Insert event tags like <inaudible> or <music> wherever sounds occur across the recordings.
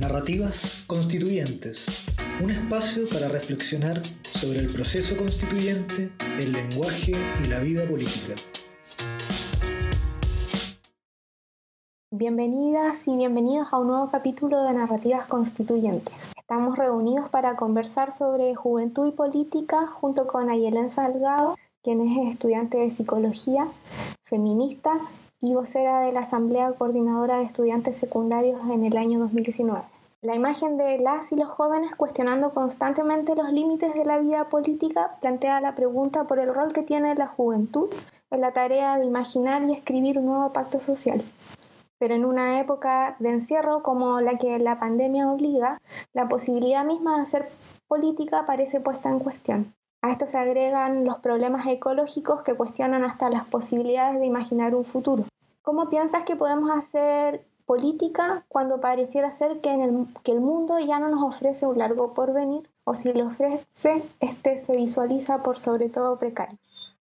Narrativas Constituyentes, un espacio para reflexionar sobre el proceso constituyente, el lenguaje y la vida política. Bienvenidas y bienvenidos a un nuevo capítulo de Narrativas Constituyentes. Estamos reunidos para conversar sobre juventud y política junto con Ayelen Salgado, quien es estudiante de psicología, feminista y vocera de la Asamblea Coordinadora de Estudiantes Secundarios en el año 2019. La imagen de las y los jóvenes cuestionando constantemente los límites de la vida política plantea la pregunta por el rol que tiene la juventud en la tarea de imaginar y escribir un nuevo pacto social. Pero en una época de encierro como la que la pandemia obliga, la posibilidad misma de hacer política parece puesta en cuestión. A esto se agregan los problemas ecológicos que cuestionan hasta las posibilidades de imaginar un futuro. ¿Cómo piensas que podemos hacer política cuando pareciera ser que, el, que el mundo ya no nos ofrece un largo porvenir o si lo ofrece, este se visualiza por sobre todo precario?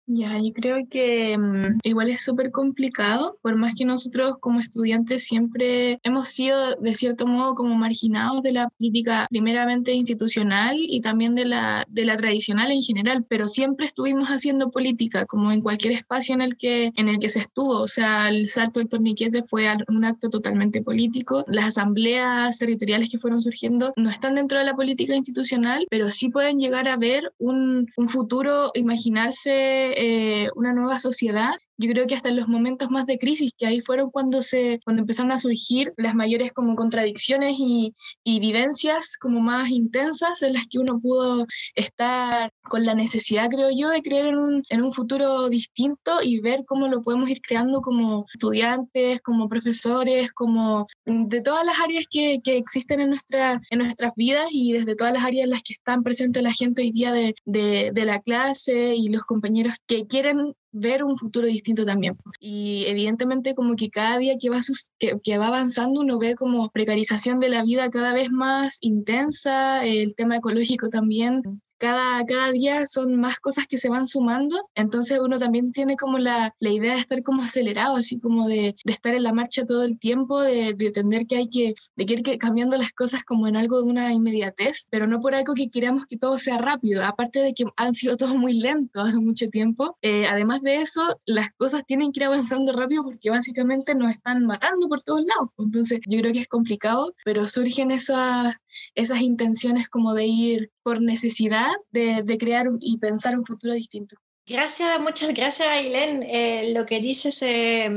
Ya, yo creo que mm, igual es súper complicado, por más que nosotros como estudiantes siempre hemos sido de cierto modo como marginados de la política primeramente institucional y también de la, de la tradicional en general, pero siempre estuvimos haciendo política, como en cualquier espacio en el que, en el que se estuvo, o sea, el salto del torniquete fue un acto totalmente político, las asambleas territoriales que fueron surgiendo no están dentro de la política institucional, pero sí pueden llegar a ver un, un futuro, imaginarse eh, una nueva sociedad yo creo que hasta en los momentos más de crisis, que ahí fueron cuando, se, cuando empezaron a surgir las mayores como contradicciones y, y vivencias como más intensas en las que uno pudo estar con la necesidad, creo yo, de creer en un, en un futuro distinto y ver cómo lo podemos ir creando como estudiantes, como profesores, como de todas las áreas que, que existen en, nuestra, en nuestras vidas y desde todas las áreas en las que están presentes la gente hoy día de, de, de la clase y los compañeros que quieren ver un futuro distinto también. Y evidentemente como que cada día que va, que, que, va avanzando uno ve como precarización de la vida cada vez más intensa, el tema ecológico también cada, cada día son más cosas que se van sumando, entonces uno también tiene como la, la idea de estar como acelerado, así como de, de, estar en la marcha todo el tiempo, de, de entender que hay que, de que ir cambiando las cosas como en algo de una inmediatez, pero no por algo que queramos que todo sea rápido, aparte de que han sido todos muy lentos hace mucho tiempo, eh, además de eso, las cosas tienen que ir avanzando rápido porque básicamente nos están matando por todos lados, entonces yo creo que es complicado, pero surgen esas, esas intenciones como de ir por necesidad de, crear y pensar un futuro distinto. Gracias, muchas gracias, Ailén. Eh, lo que dices eh,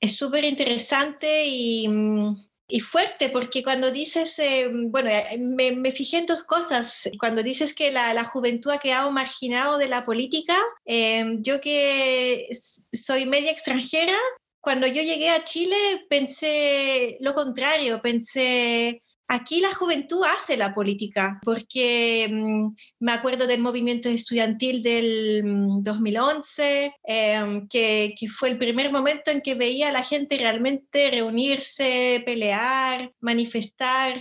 es súper interesante y, y, fuerte, porque cuando dices, eh, bueno, eh, me, fijé en dos cosas. Cuando dices que la, juventud ha quedado marginado de la política, yo que soy media extranjera, cuando yo llegué a Chile pensé lo contrario, pensé Aquí la juventud hace la política, porque mmm, me acuerdo del movimiento estudiantil del 2011, eh, que, que, fue el primer momento en que veía a la gente realmente reunirse, pelear, manifestar.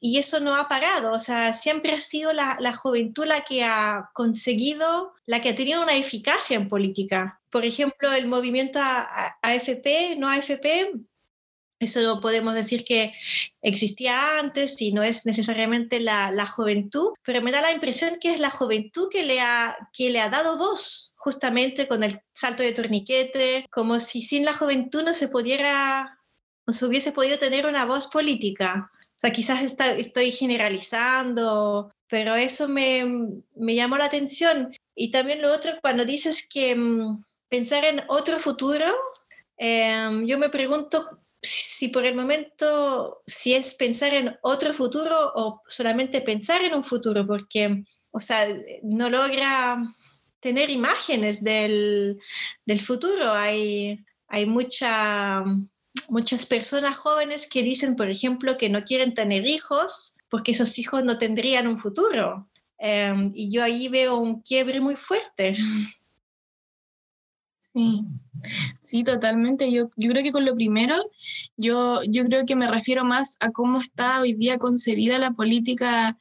Y eso no ha parado, o sea, siempre ha sido la, la juventud la que ha conseguido, la que ha tenido una eficacia en política. Por ejemplo, el movimiento AFP, no AFP, eso podemos decir que existía antes y no es necesariamente la, la, juventud, pero me da la impresión que es la juventud que le, ha, que le ha dado voz justamente con el salto de torniquete, como si sin la juventud no se pudiera, no se hubiese podido tener una voz política. O sea, quizás está, estoy generalizando, pero eso me, me, llamó la atención. Y también lo otro, cuando dices que um, pensar en otro futuro, eh, yo me pregunto si por el momento, si es pensar en otro futuro o solamente pensar en un futuro, porque, o sea, no logra tener imágenes del, del futuro. Hay, hay mucha, muchas personas jóvenes que dicen, por ejemplo, que no quieren tener hijos porque esos hijos no tendrían un futuro. Um, y yo ahí veo un quiebre muy fuerte. Sí, sí, totalmente. Yo, yo creo que con lo primero, yo, yo creo que me refiero más a cómo está hoy día concebida la política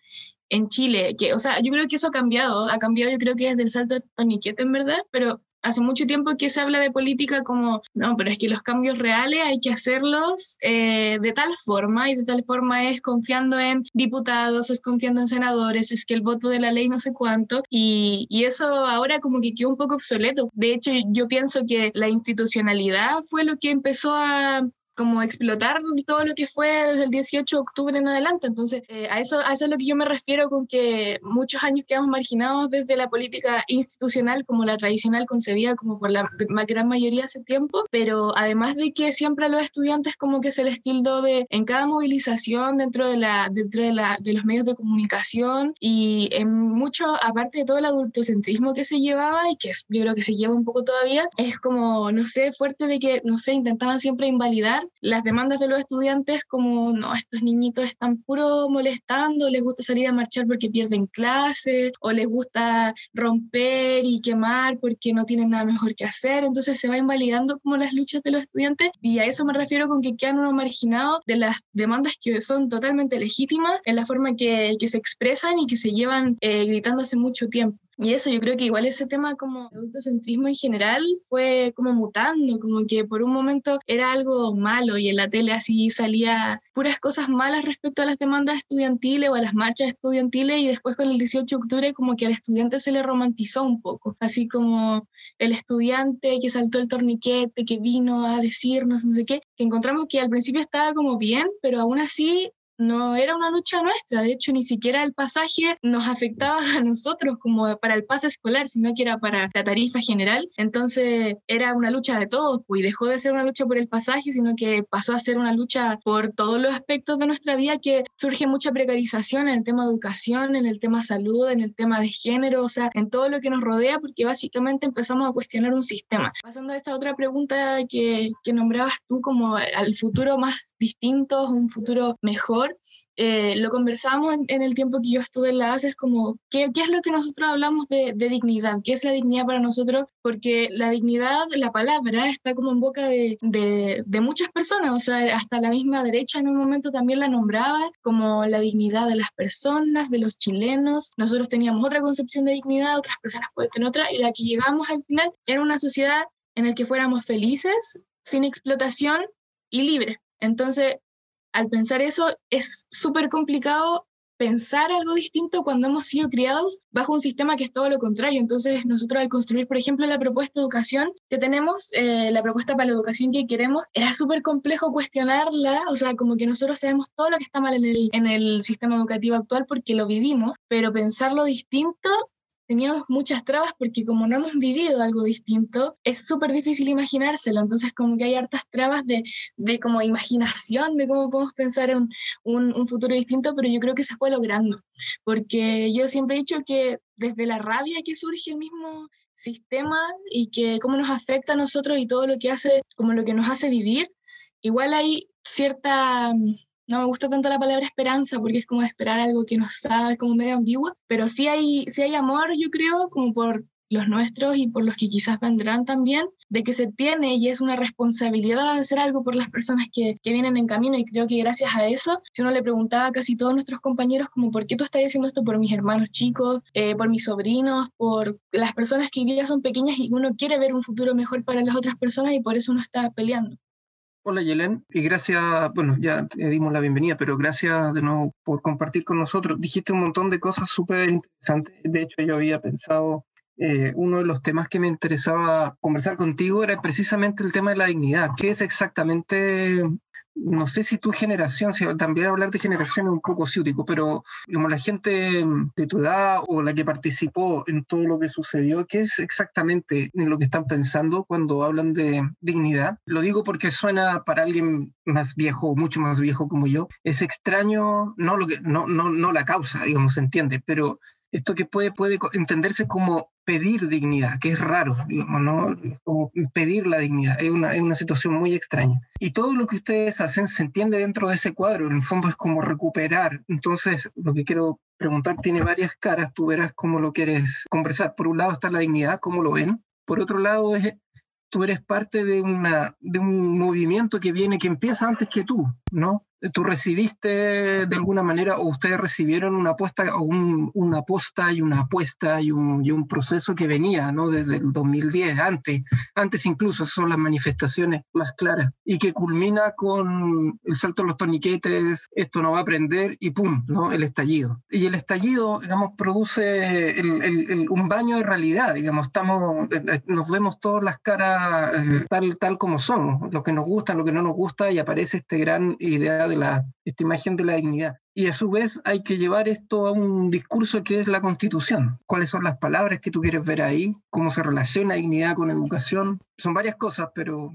en Chile. Que, o sea, yo creo que eso ha cambiado, ha cambiado yo creo que desde el salto de Toniquete, en verdad, pero hace mucho tiempo que se habla de política como, no, pero es que los cambios reales hay que hacerlos eh, de tal forma y de tal forma es confiando en diputados, es confiando en senadores, es que el voto de la ley no sé cuánto y, y eso ahora como que quedó un poco obsoleto. De hecho, yo pienso que la institucionalidad fue lo que empezó a como explotar todo lo que fue desde el 18 de octubre en adelante. Entonces, eh, a, eso, a eso es lo que yo me refiero con que muchos años quedamos marginados desde la política institucional como la tradicional concebida como por la gran mayoría hace tiempo, pero además de que siempre a los estudiantes como que se les tildó de en cada movilización dentro de, la, dentro de, la, de los medios de comunicación y en mucho, aparte de todo el adultocentrismo que se llevaba y que yo creo que se lleva un poco todavía, es como, no sé, fuerte de que, no sé, intentaban siempre invalidar las demandas de los estudiantes como, no, estos niñitos están puro molestando, les gusta salir a marchar porque pierden clase, o les gusta romper y quemar porque no tienen nada mejor que hacer, entonces se va invalidando como las luchas de los estudiantes y a eso me refiero con que quedan uno marginado de las demandas que son totalmente legítimas en la forma que, que se expresan y que se llevan eh, gritando hace mucho tiempo. Y eso, yo creo que igual ese tema como adultocentrismo en general fue como mutando, como que por un momento era algo malo y en la tele así salía puras cosas malas respecto a las demandas estudiantiles o a las marchas estudiantiles y después con el 18 de octubre como que al estudiante se le romantizó un poco, así como el estudiante que saltó el torniquete, que vino a decirnos no sé qué, que encontramos que al principio estaba como bien, pero aún así no era una lucha nuestra, de hecho ni siquiera el pasaje nos afectaba a nosotros como para el pase escolar, sino que era para la tarifa general, entonces era una lucha de todos, pues, y dejó de ser una lucha por el pasaje, sino que pasó a ser una lucha por todos los aspectos de nuestra vida que surge mucha precarización en el tema de educación, en el tema salud, en el tema de género, o sea, en todo lo que nos rodea, porque básicamente empezamos a cuestionar un sistema. Pasando a esa otra pregunta que, que nombrabas tú como al futuro más distinto, un futuro mejor, eh, lo conversamos en, el tiempo que yo estuve en la ACES, como ¿qué, qué es lo que nosotros hablamos de, dignidad, qué es la dignidad para nosotros, porque la dignidad, la palabra, está como en boca de, de, muchas personas, o sea, hasta la misma derecha en un momento también la nombraba como la dignidad de las personas, de los chilenos, nosotros teníamos otra concepción de dignidad, otras personas pueden tener otra, y la que llegamos al final era una sociedad en la que fuéramos felices, sin explotación y libres. Entonces, al pensar eso es súper complicado pensar algo distinto cuando hemos sido criados bajo un sistema que es todo lo contrario. Entonces, nosotros al construir, por ejemplo, la propuesta de educación que tenemos, eh, la propuesta para la educación que queremos, era súper complejo cuestionarla, o sea, como que nosotros sabemos todo lo que está mal en el, en el sistema educativo actual porque lo vivimos, pero pensarlo distinto teníamos muchas trabas porque como no hemos vivido algo distinto, es súper difícil imaginárselo. Entonces como que hay hartas trabas de, de como imaginación de cómo podemos pensar en un, un, futuro distinto, pero yo creo que se fue logrando. Porque yo siempre he dicho que desde la rabia que surge el mismo sistema y que cómo nos afecta a nosotros y todo lo que hace, como lo que nos hace vivir, igual hay cierta no me gusta tanto la palabra esperanza porque es como esperar algo que no sabe, como medio ambigua, pero sí hay, sí hay amor, yo creo, como por los nuestros y por los que quizás vendrán también, de que se tiene y es una responsabilidad hacer algo por las personas que, que, vienen en camino y creo que gracias a eso, si uno le preguntaba a casi todos nuestros compañeros como por qué tú estás haciendo esto por mis hermanos chicos, eh, por mis sobrinos, por las personas que hoy día son pequeñas y uno quiere ver un futuro mejor para las otras personas y por eso uno está peleando. Hola Yelén, y gracias, bueno, ya te dimos la bienvenida, pero gracias de nuevo por compartir con nosotros. Dijiste un montón de cosas súper interesantes. De hecho, yo había pensado, eh, uno de los temas que me interesaba conversar contigo era precisamente el tema de la dignidad. ¿Qué es exactamente no sé si tu generación, si también hablar de generación es un poco ciútico, pero como la gente de tu edad o la que participó en todo lo que sucedió, ¿qué es exactamente en lo que están pensando cuando hablan de dignidad? Lo digo porque suena para alguien más viejo, mucho más viejo como yo, es extraño, no, lo que, no, no, no la causa, digamos, se entiende, pero esto que puede, puede entenderse como pedir dignidad, que es raro, digamos, ¿no? Como pedir la dignidad, es una, es una situación muy extraña. Y todo lo que ustedes hacen se entiende dentro de ese cuadro, en el fondo es como recuperar. Entonces, lo que quiero preguntar tiene varias caras, tú verás cómo lo quieres conversar. Por un lado está la dignidad, cómo lo ven. Por otro lado, es, tú eres parte de, una, de un movimiento que viene, que empieza antes que tú, ¿no? Tú recibiste de alguna manera, o ustedes recibieron una apuesta, o una aposta y una apuesta y un, y un, proceso que venía ¿no? desde el 2010, antes, antes incluso, son las manifestaciones más claras, y que culmina con el salto de los torniquetes, esto no va a prender, y pum, ¿no? el estallido. Y el estallido, digamos, produce un baño de realidad, digamos, estamos, eh, eh, nos vemos todas las caras eh, tal, tal como somos, lo que nos gusta, lo que no nos gusta, y aparece esta gran idea de la, esta imagen de la dignidad. Y a su vez hay que llevar esto a un discurso que es la constitución. ¿Cuáles son las palabras que tú quieres ver ahí? ¿Cómo se relaciona dignidad con educación? Son varias cosas, pero...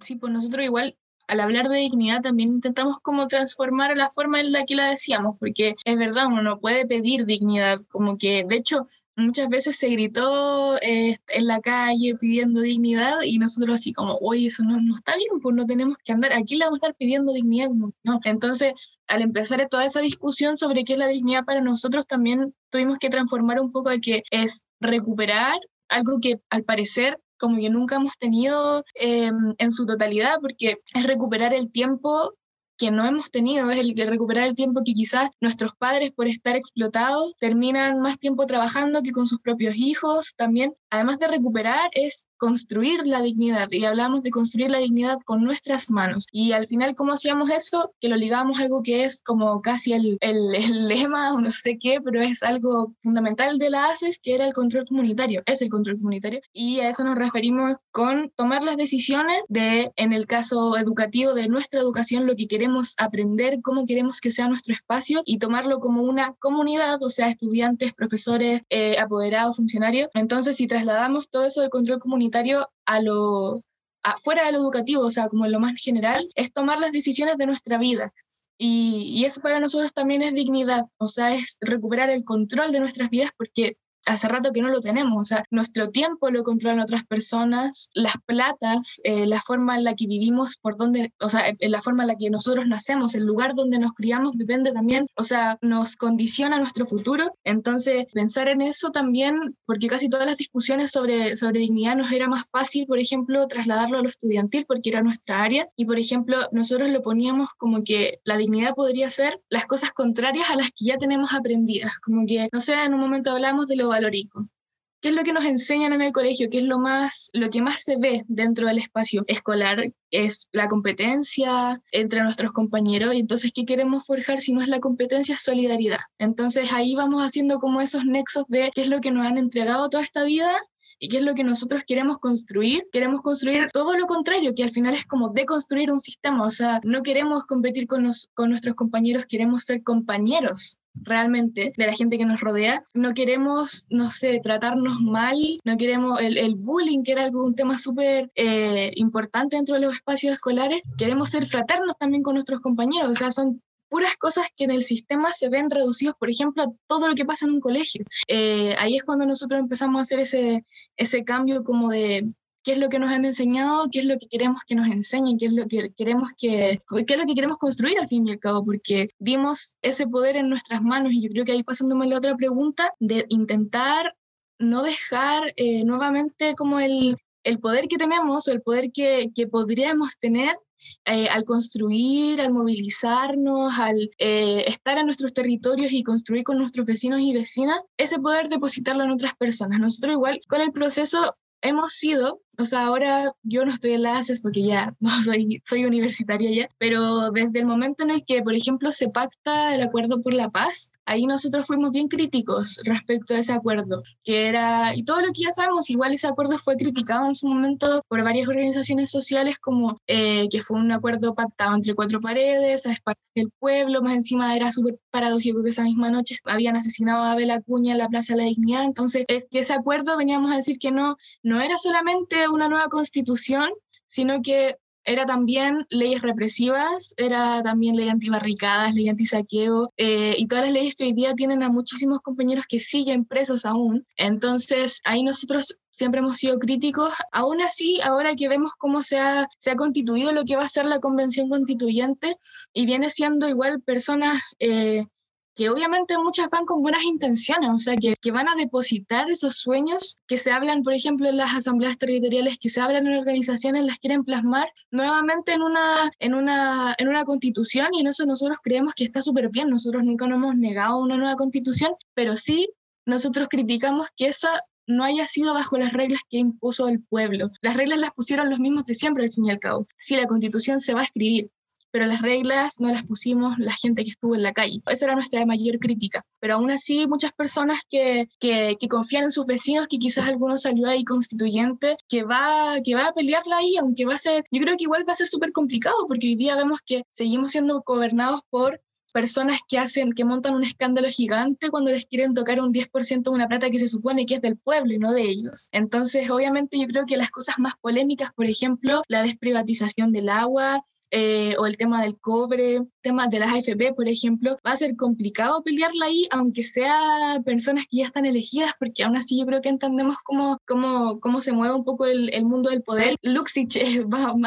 Sí, pues nosotros igual al hablar de dignidad también intentamos como transformar la forma en la que la decíamos, porque es verdad, uno no puede pedir dignidad, como que de hecho muchas veces se gritó eh, en la calle pidiendo dignidad y nosotros así como, oye, eso no, no está bien, pues no tenemos que andar, aquí le vamos a estar pidiendo dignidad, no. Entonces, al empezar toda esa discusión sobre qué es la dignidad para nosotros, también tuvimos que transformar un poco a que es recuperar algo que al parecer como que nunca hemos tenido em, en su totalidad, porque es recuperar el tiempo que no hemos tenido, es el recuperar el tiempo que quizás nuestros padres por estar explotados terminan más tiempo trabajando que con sus propios hijos. También, además de recuperar, es construir la dignidad y hablamos de construir la dignidad con nuestras manos. Y al final, ¿cómo hacíamos eso? Que lo ligamos a algo que es como casi el, el, el, <laughs> lema o no sé qué, pero es algo fundamental de la ACES, que era el control comunitario, es el control comunitario. Y a eso nos referimos con tomar las decisiones de, en el caso educativo, de nuestra educación, lo que queremos aprender, cómo queremos que sea nuestro espacio y tomarlo como una comunidad, o sea, estudiantes, profesores, eh, apoderados, funcionarios. Entonces, si trasladamos todo eso del control comunitario, a lo fuera de lo educativo, o sea, como en lo más general, es tomar las decisiones de nuestra vida. Y, y, eso para nosotros también es dignidad, o sea, es recuperar el control de nuestras vidas porque hace rato que no lo tenemos, o sea, nuestro tiempo lo controlan otras personas, las platas, eh, la forma en la que vivimos, por donde, o sea, la forma en la que nosotros nacemos, el lugar donde nos criamos depende también, o sea, nos condiciona nuestro futuro. Entonces, pensar en eso también, porque casi todas las discusiones sobre, sobre dignidad nos era más fácil, por ejemplo, trasladarlo a lo estudiantil porque era nuestra área y, por ejemplo, nosotros lo poníamos como que la dignidad podría ser las cosas contrarias a las que ya tenemos aprendidas, como que, no sé, en un momento hablamos de lo valorico. ¿Qué es lo que nos enseñan en el colegio? ¿Qué es lo, más, lo que más se ve dentro del espacio escolar? Es la competencia entre nuestros compañeros. Y entonces, ¿qué queremos forjar si no es la competencia? Es solidaridad. Entonces, ahí vamos haciendo como esos nexos de qué es lo que nos han entregado toda esta vida y qué es lo que nosotros queremos construir. Queremos construir todo lo contrario, que al final es como deconstruir un sistema. O sea, no queremos competir con, con nuestros compañeros, queremos ser compañeros realmente de la gente que nos rodea. No queremos, no sé, tratarnos mal, no queremos el, el bullying, que era algo, un tema súper eh, importante dentro de los espacios escolares. Queremos ser fraternos también con nuestros compañeros, o sea, son puras cosas que en el sistema se ven reducidos, por ejemplo, a todo lo que pasa en un colegio. Eh, ahí es cuando nosotros empezamos a hacer ese, ese cambio como de, qué es lo que nos han enseñado, qué es lo que queremos que nos enseñen, qué es lo que queremos que qué es lo que queremos construir al fin y al cabo, porque dimos ese poder en nuestras manos y yo creo que ahí pasándome la otra pregunta de intentar no dejar eh, nuevamente como el, el poder que tenemos o el poder que, que podríamos tener eh, al construir, al movilizarnos, al eh, estar en nuestros territorios y construir con nuestros vecinos y vecinas, ese poder depositarlo en otras personas. Nosotros igual con el proceso hemos sido, o sea, ahora yo no estoy en la ACES porque ya <laughs> no soy, soy universitaria ya, pero desde el momento en el que, por ejemplo, se pacta el acuerdo por la paz, ahí nosotros fuimos bien críticos respecto a ese acuerdo, que era, y todo lo que ya sabemos, igual ese acuerdo fue criticado en su momento por varias organizaciones sociales como eh, que fue un acuerdo pactado entre cuatro paredes, a espaldas del pueblo, más encima era súper paradójico que esa misma noche habían asesinado a Abel Acuña en la Plaza de la Dignidad, entonces es que ese acuerdo veníamos a decir que no, no era solamente una nueva constitución, sino que era también leyes represivas, era también ley antibarricadas, ley antisaqueo eh, y todas las leyes que hoy día tienen a muchísimos compañeros que siguen presos aún. Entonces, ahí nosotros siempre hemos sido críticos. Aún así, ahora que vemos cómo se ha, se ha constituido lo que va a ser la convención constituyente y viene siendo igual personas... Eh, que obviamente muchas van con buenas intenciones, o sea, que, que van a depositar esos sueños que se hablan, por ejemplo, en las asambleas territoriales, que se hablan en organizaciones, las quieren plasmar nuevamente en una, en una, en una constitución y en eso nosotros creemos que está súper bien. Nosotros nunca nos hemos negado una nueva constitución, pero sí nosotros criticamos que esa no haya sido bajo las reglas que impuso el pueblo. Las reglas las pusieron los mismos de siempre, al fin y al cabo. Sí, la constitución se va a escribir, pero las reglas no las pusimos la gente que estuvo en la calle. Esa era nuestra mayor crítica. Pero aún así, muchas personas que, que, que confían en sus vecinos, que quizás alguno salió ahí constituyente, que va, que va a pelearla ahí, aunque va a ser, yo creo que igual va a ser súper complicado, porque hoy día vemos que seguimos siendo gobernados por personas que hacen, que montan un escándalo gigante cuando les quieren tocar un 10% de una plata que se supone que es del pueblo y no de ellos. Entonces, obviamente yo creo que las cosas más polémicas, por ejemplo, la desprivatización del agua, eh, o el tema del cobre, temas de las AFP, por ejemplo, va a ser complicado pelearla ahí, aunque sea personas que ya están elegidas, porque aún así yo creo que entendemos cómo, cómo, cómo se mueve un poco el, el mundo del poder. Luxich <laughs> es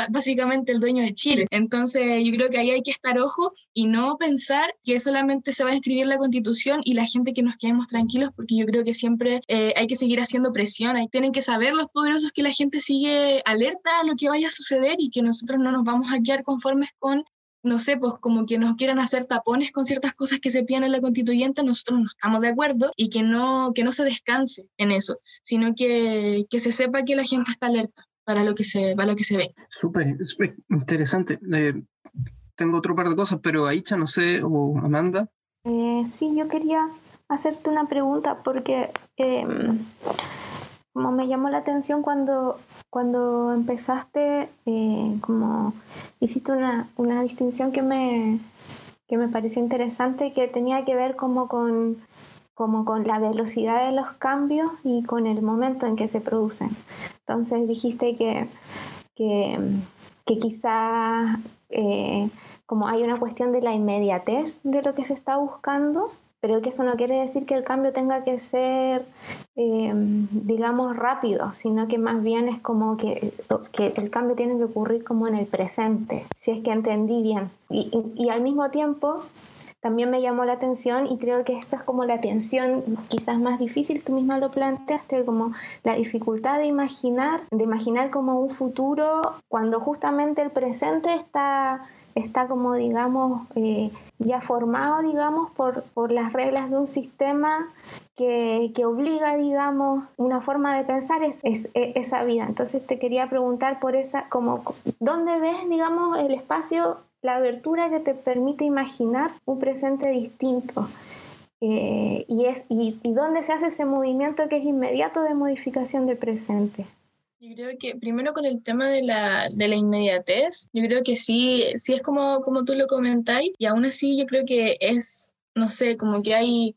básicamente el dueño de Chile. Entonces yo creo que ahí hay que estar ojo y no pensar que solamente se va a escribir la constitución y la gente que nos quedemos tranquilos, porque yo creo que siempre eh, hay que seguir haciendo presión. Hay, tienen que saber los poderosos que la gente sigue alerta a lo que vaya a suceder y que nosotros no nos vamos a quedar conformes con no sé, pues como que nos quieran hacer tapones con ciertas cosas que se piden en la constituyente, nosotros no estamos de acuerdo y que no, que no se descanse en eso, sino que, que se sepa que la gente está alerta para lo que se, para lo que se ve. Súper, interesante. Eh, tengo otro par de cosas, pero Aicha, no sé, o Amanda. Eh, sí, yo quería hacerte una pregunta porque eh, como me llamó la atención cuando, cuando empezaste, eh, como hiciste una, una distinción que me, que me pareció interesante, que tenía que ver como con, como con la velocidad de los cambios y con el momento en que se producen. Entonces dijiste que, que, que quizás eh, como hay una cuestión de la inmediatez de lo que se está buscando, pero que eso no quiere decir que el cambio tenga que ser, eh, digamos, rápido, sino que más bien es como que, que, el cambio tiene que ocurrir como en el presente, si es que entendí bien. Y, y, al mismo tiempo, también me llamó la atención y creo que esa es como la tensión quizás más difícil, tú misma lo planteaste, como la dificultad de imaginar, de imaginar como un futuro cuando justamente el presente está está como, digamos, eh, ya formado, digamos, por, por, las reglas de un sistema que, que, obliga, digamos, una forma de pensar es, es, es, esa vida. Entonces te quería preguntar por esa, como, ¿dónde ves, digamos, el espacio, la abertura que te permite imaginar un presente distinto? Eh, y, es, y, y dónde se hace ese movimiento que es inmediato de modificación del presente. Yo creo que primero con el tema de la, de la inmediatez, yo creo que sí, sí es como, como tú lo comentáis y aún así yo creo que es, no sé, como que hay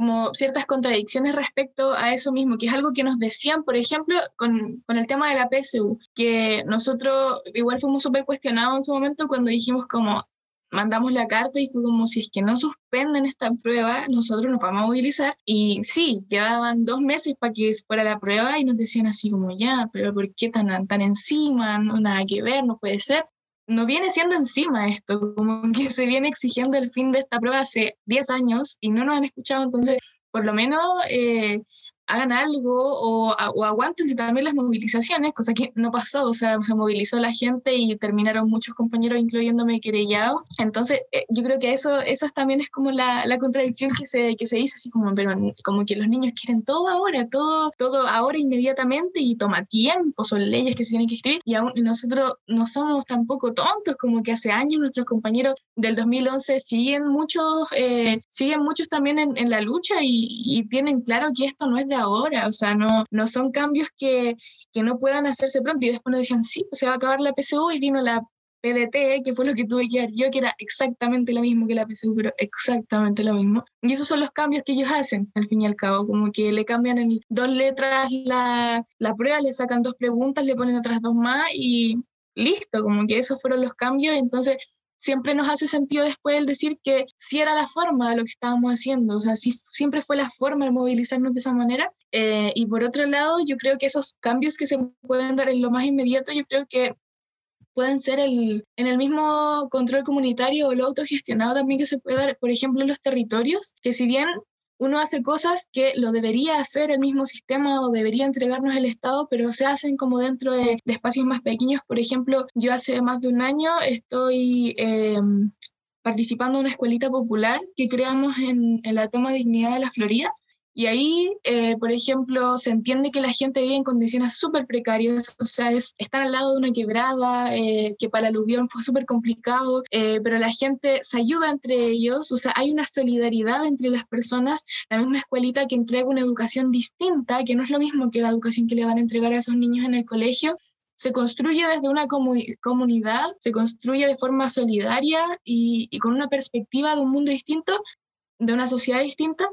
como ciertas contradicciones respecto a eso mismo, que es algo que nos decían, por ejemplo, con, con el tema de la PSU, que nosotros igual fuimos súper cuestionados en su momento cuando dijimos como, mandamos la carta y fue como si es que no suspenden esta prueba, nosotros nos vamos a movilizar. Y sí, quedaban dos meses para que fuera la prueba y nos decían así como ya, pero ¿por qué tan, tan encima? No, nada que ver, no puede ser. No viene siendo encima esto, como que se viene exigiendo el fin de esta prueba hace 10 años y no nos han escuchado, entonces por lo menos eh, hagan algo o, o aguántense también las movilizaciones, cosa que no pasó, o sea, se movilizó la gente y terminaron muchos compañeros, incluyéndome, querellados. Entonces, eh, yo creo que eso, eso también es como la, la, contradicción que se, que se dice, así como, pero como que los niños quieren todo ahora, todo, todo ahora inmediatamente y toma tiempo, son leyes que se tienen que escribir y aún nosotros no somos tampoco tontos, como que hace años nuestros compañeros del 2011 siguen muchos, eh, siguen muchos también en, en la lucha y, y tienen claro que esto no es de ahora, o sea, no, no son cambios que, que no puedan hacerse pronto. Y después nos decían, sí, se va a acabar la PSU y vino la PDT, que fue lo que tuve que dar yo, que era exactamente lo mismo que la PSU, pero exactamente lo mismo. Y esos son los cambios que ellos hacen, al fin y al cabo, como que le cambian en dos letras la, la prueba, le sacan dos preguntas, le ponen otras dos más y listo, como que esos fueron los cambios. Entonces, siempre nos hace sentido después el decir que sí era la forma de lo que estábamos haciendo, o sea, sí, siempre fue la forma de movilizarnos de esa manera. Eh, y por otro lado, yo creo que esos cambios que se pueden dar en lo más inmediato, yo creo que pueden ser el, en el mismo control comunitario o lo autogestionado también que se puede dar, por ejemplo, en los territorios, que si bien uno hace cosas que lo debería hacer el mismo sistema o debería entregarnos el Estado, pero se hacen como dentro de, espacios más pequeños. Por ejemplo, yo hace más de un año estoy em, participando en una escuelita popular que creamos en, en la Toma Dignidad de la Florida y ahí, eh, por ejemplo, se entiende que la gente vive en condiciones súper precarias, o sea, es, están al lado de una quebrada, eh, que para el aluvión fue súper complicado, eh, pero la gente se ayuda entre ellos, o sea, hay una solidaridad entre las personas, la misma escuelita que entrega una educación distinta, que no es lo mismo que la educación que le van a entregar a esos niños en el colegio, se construye desde una comunidad, se construye de forma solidaria y, y, con una perspectiva de un mundo distinto, de una sociedad distinta,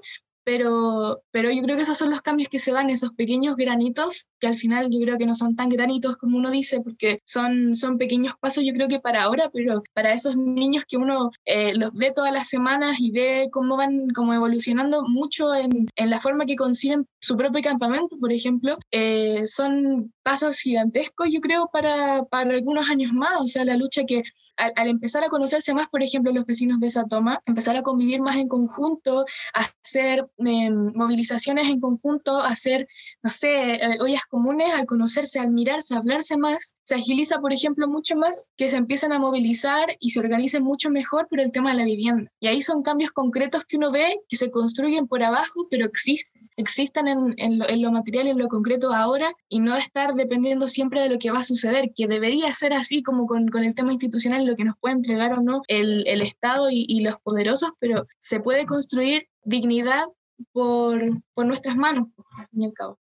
pero, pero yo creo que esos son los cambios que se dan, esos pequeños granitos, que al final yo creo que no son tan granitos como uno dice, porque son, son pequeños pasos yo creo que para ahora, pero para esos niños que uno eh, los ve todas las semanas y ve cómo van como evolucionando mucho en, en la forma que conciben su propio campamento, por ejemplo, eh, son pasos gigantescos yo creo para, para algunos años más, o sea, la lucha que al, empezar a conocerse más, por ejemplo, los vecinos de esa toma, empezar a convivir más en conjunto, hacer em, movilizaciones en conjunto, hacer, no sé, eh, ollas comunes, al conocerse, al mirarse, a hablarse más, se agiliza, por ejemplo, mucho más que se empiezan a movilizar y se organicen mucho mejor por el tema de la vivienda. Y ahí son cambios concretos que uno ve que se construyen por abajo, pero existen existan en, en, lo, material, en lo concreto ahora y no estar dependiendo siempre de lo que va a suceder, que debería ser así como con, con el tema institucional, lo que nos puede entregar o no el, el Estado y, y, los poderosos, pero se puede construir dignidad por, por nuestras manos, al fin y al cabo.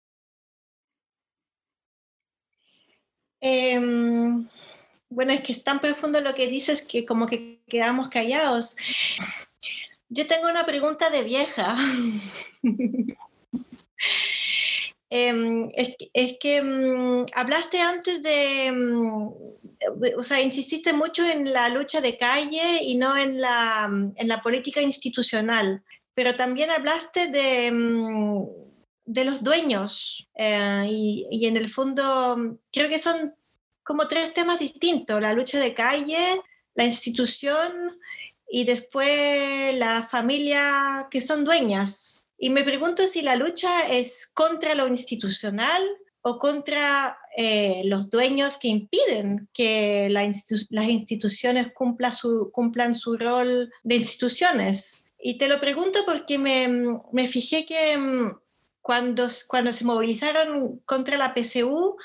Eh, bueno, es que es tan profundo lo que dices que como que quedamos callados. Yo tengo una pregunta de vieja. <laughs> Eh, es, que um, hablaste antes de, um, o sea, insististe mucho en la lucha de calle y no en la, en la política institucional, pero también hablaste de, de los dueños eh, y, y, en el fondo creo que son como tres temas distintos, la lucha de calle, la institución y después la familia que son dueñas. Y me pregunto si la lucha es contra lo institucional o contra eh, los dueños que impiden que la institu las instituciones cumpla su, cumplan su rol de instituciones. Y te lo pregunto porque me, me fijé que mm, cuando, cuando se movilizaron contra la PCU,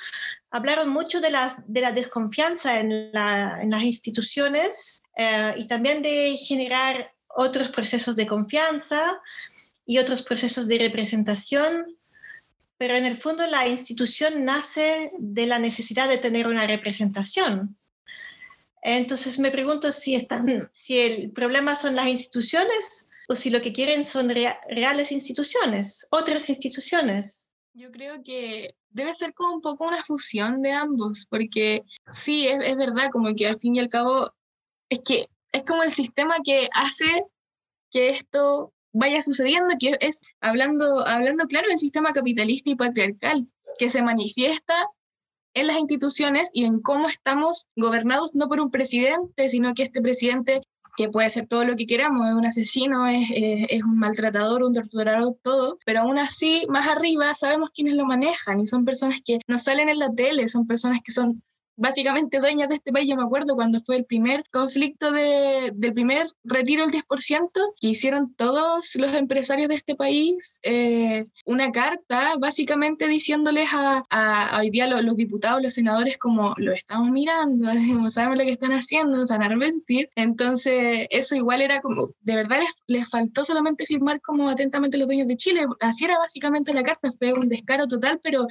hablaron mucho de la, de la desconfianza en, la, en las instituciones eh, y también de generar otros procesos de confianza y otros procesos de representación, pero en el fondo la institución nace de la necesidad de tener una representación. Entonces me pregunto si, están, si el problema son las instituciones o si lo que quieren son rea reales instituciones, otras instituciones. Yo creo que debe ser como un poco una fusión de ambos, porque sí, es, es verdad, como que al fin y al cabo, es que es como el sistema que hace que esto vaya sucediendo, que es hablando, hablando claro del sistema capitalista y patriarcal, que se manifiesta en las instituciones y en cómo estamos gobernados no por un presidente, sino que este presidente, que puede ser todo lo que queramos, es un asesino, es, es, es un maltratador, un torturador, todo, pero aún así, más arriba, sabemos quiénes lo manejan y son personas que no salen en la tele, son personas que son básicamente dueñas de este país. Yo me acuerdo cuando fue el primer conflicto de, del primer retiro del 10%, que hicieron todos los empresarios de este país eh, una carta básicamente diciéndoles a, a, a hoy día los, los, diputados, los senadores, como lo estamos mirando, <laughs> sabemos lo que están haciendo, nos van a arrepentir. Entonces, eso igual era como, de verdad les, les faltó solamente firmar como atentamente los dueños de Chile. Así era básicamente la carta, fue un descaro total, pero...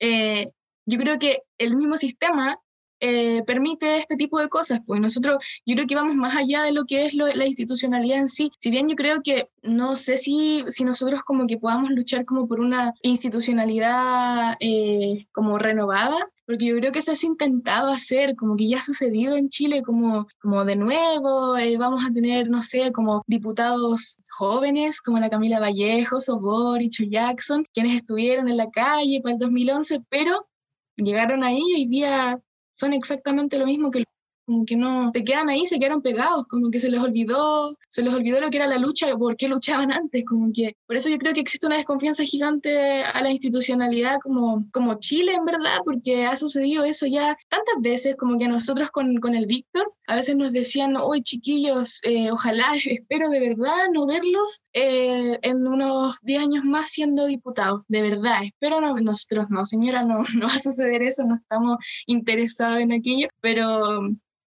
Eh, yo creo que el mismo sistema eh, permite este tipo de cosas, pues nosotros yo creo que vamos más allá de lo que es lo, la institucionalidad en sí, si bien yo creo que no sé si, si nosotros como que podamos luchar como por una institucionalidad eh, como renovada, porque yo creo que eso es intentado hacer, como que ya ha sucedido en Chile, como, como de nuevo, eh, vamos a tener, no sé, como diputados jóvenes, como la Camila Vallejos o Boric o Jackson, quienes estuvieron en la calle para el 2011, pero llegaron ahí hoy día son exactamente lo mismo que como que no, te quedan ahí, se quedaron pegados, como que se les olvidó, se les olvidó lo que era la lucha, por qué luchaban antes, como que, por eso yo creo que existe una desconfianza gigante a la institucionalidad como, como Chile, en verdad, porque ha sucedido eso ya tantas veces, como que nosotros con, con el Víctor, a veces nos decían, hoy chiquillos, eh, ojalá, <laughs> espero de verdad no verlos eh, en unos 10 años más siendo diputados, de verdad, espero no, nosotros no, señora, no, <laughs> no va a suceder eso, no estamos interesados en aquello, pero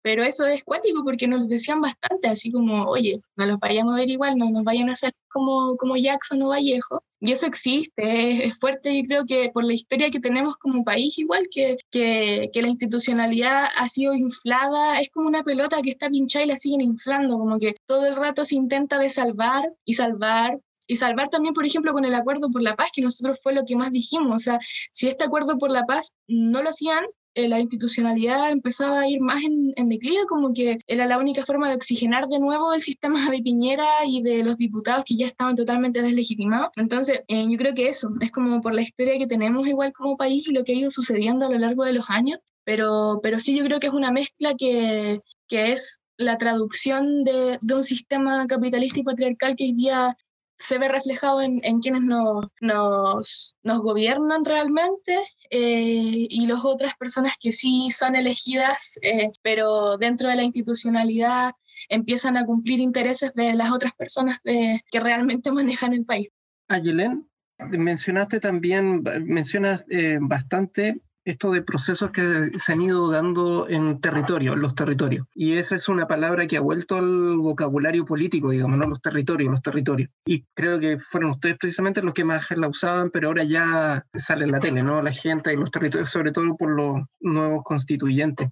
pero eso es cuático porque nos decían bastante, así como, oye, no los vayamos a ver igual, no nos vayan a hacer como, como Jackson o Vallejo. Y eso existe, es, fuerte y creo que por la historia que tenemos como país, igual que, que, que, la institucionalidad ha sido inflada, es como una pelota que está pinchada y la siguen inflando, como que todo el rato se intenta de salvar y salvar y salvar también, por ejemplo, con el acuerdo por la paz, que nosotros fue lo que más dijimos. O sea, si este acuerdo por la paz no lo hacían, eh, la institucionalidad empezaba a ir más en, declive, como que era la única forma de oxigenar de nuevo el sistema de Piñera y de los diputados que ya estaban totalmente deslegitimados. Entonces, eh, yo creo que eso es como por la historia que tenemos igual como país y lo que ha ido sucediendo a lo largo de los años, pero, pero sí yo creo que es una mezcla que, que es la traducción de, de, un sistema capitalista y patriarcal que hoy día se ve reflejado en, en quienes nos, nos, nos, gobiernan realmente eh, y las otras personas que sí son elegidas, eh, pero dentro de la institucionalidad empiezan a cumplir intereses de las otras personas de, que realmente <laughs> manejan el país. Ayelen, mencionaste también, mencionas eh, bastante esto de procesos que se han ido dando en territorio, los territorios. Y esa es una palabra que ha vuelto al vocabulario político, digamos, ¿no? Los territorios, los territorios. Y creo que fueron ustedes precisamente los que más la usaban, pero ahora ya sale en la tele, ¿no? La gente y los territorios, sobre todo por los nuevos constituyentes.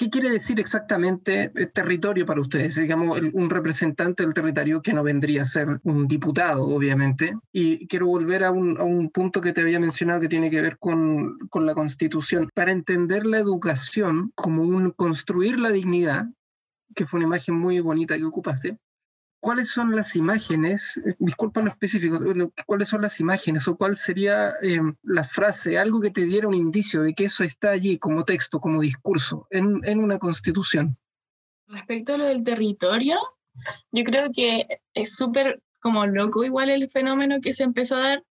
¿Qué quiere decir exactamente el territorio para ustedes? Digamos, un representante del territorio que no vendría a ser un diputado, obviamente. Y quiero volver a un, a un punto que te había mencionado que tiene que ver con, con la constitución. Para entender la educación como un construir la dignidad, que fue una imagen muy bonita que ocupaste, ¿cuáles son las imágenes? Eh, disculpa lo específico, ¿cuáles son las imágenes o cuál sería eh, la frase, algo que te diera un indicio de que eso está allí como texto, como discurso, en, en una constitución? Respecto a lo del territorio, yo creo que es súper como loco igual el fenómeno que se empezó a dar.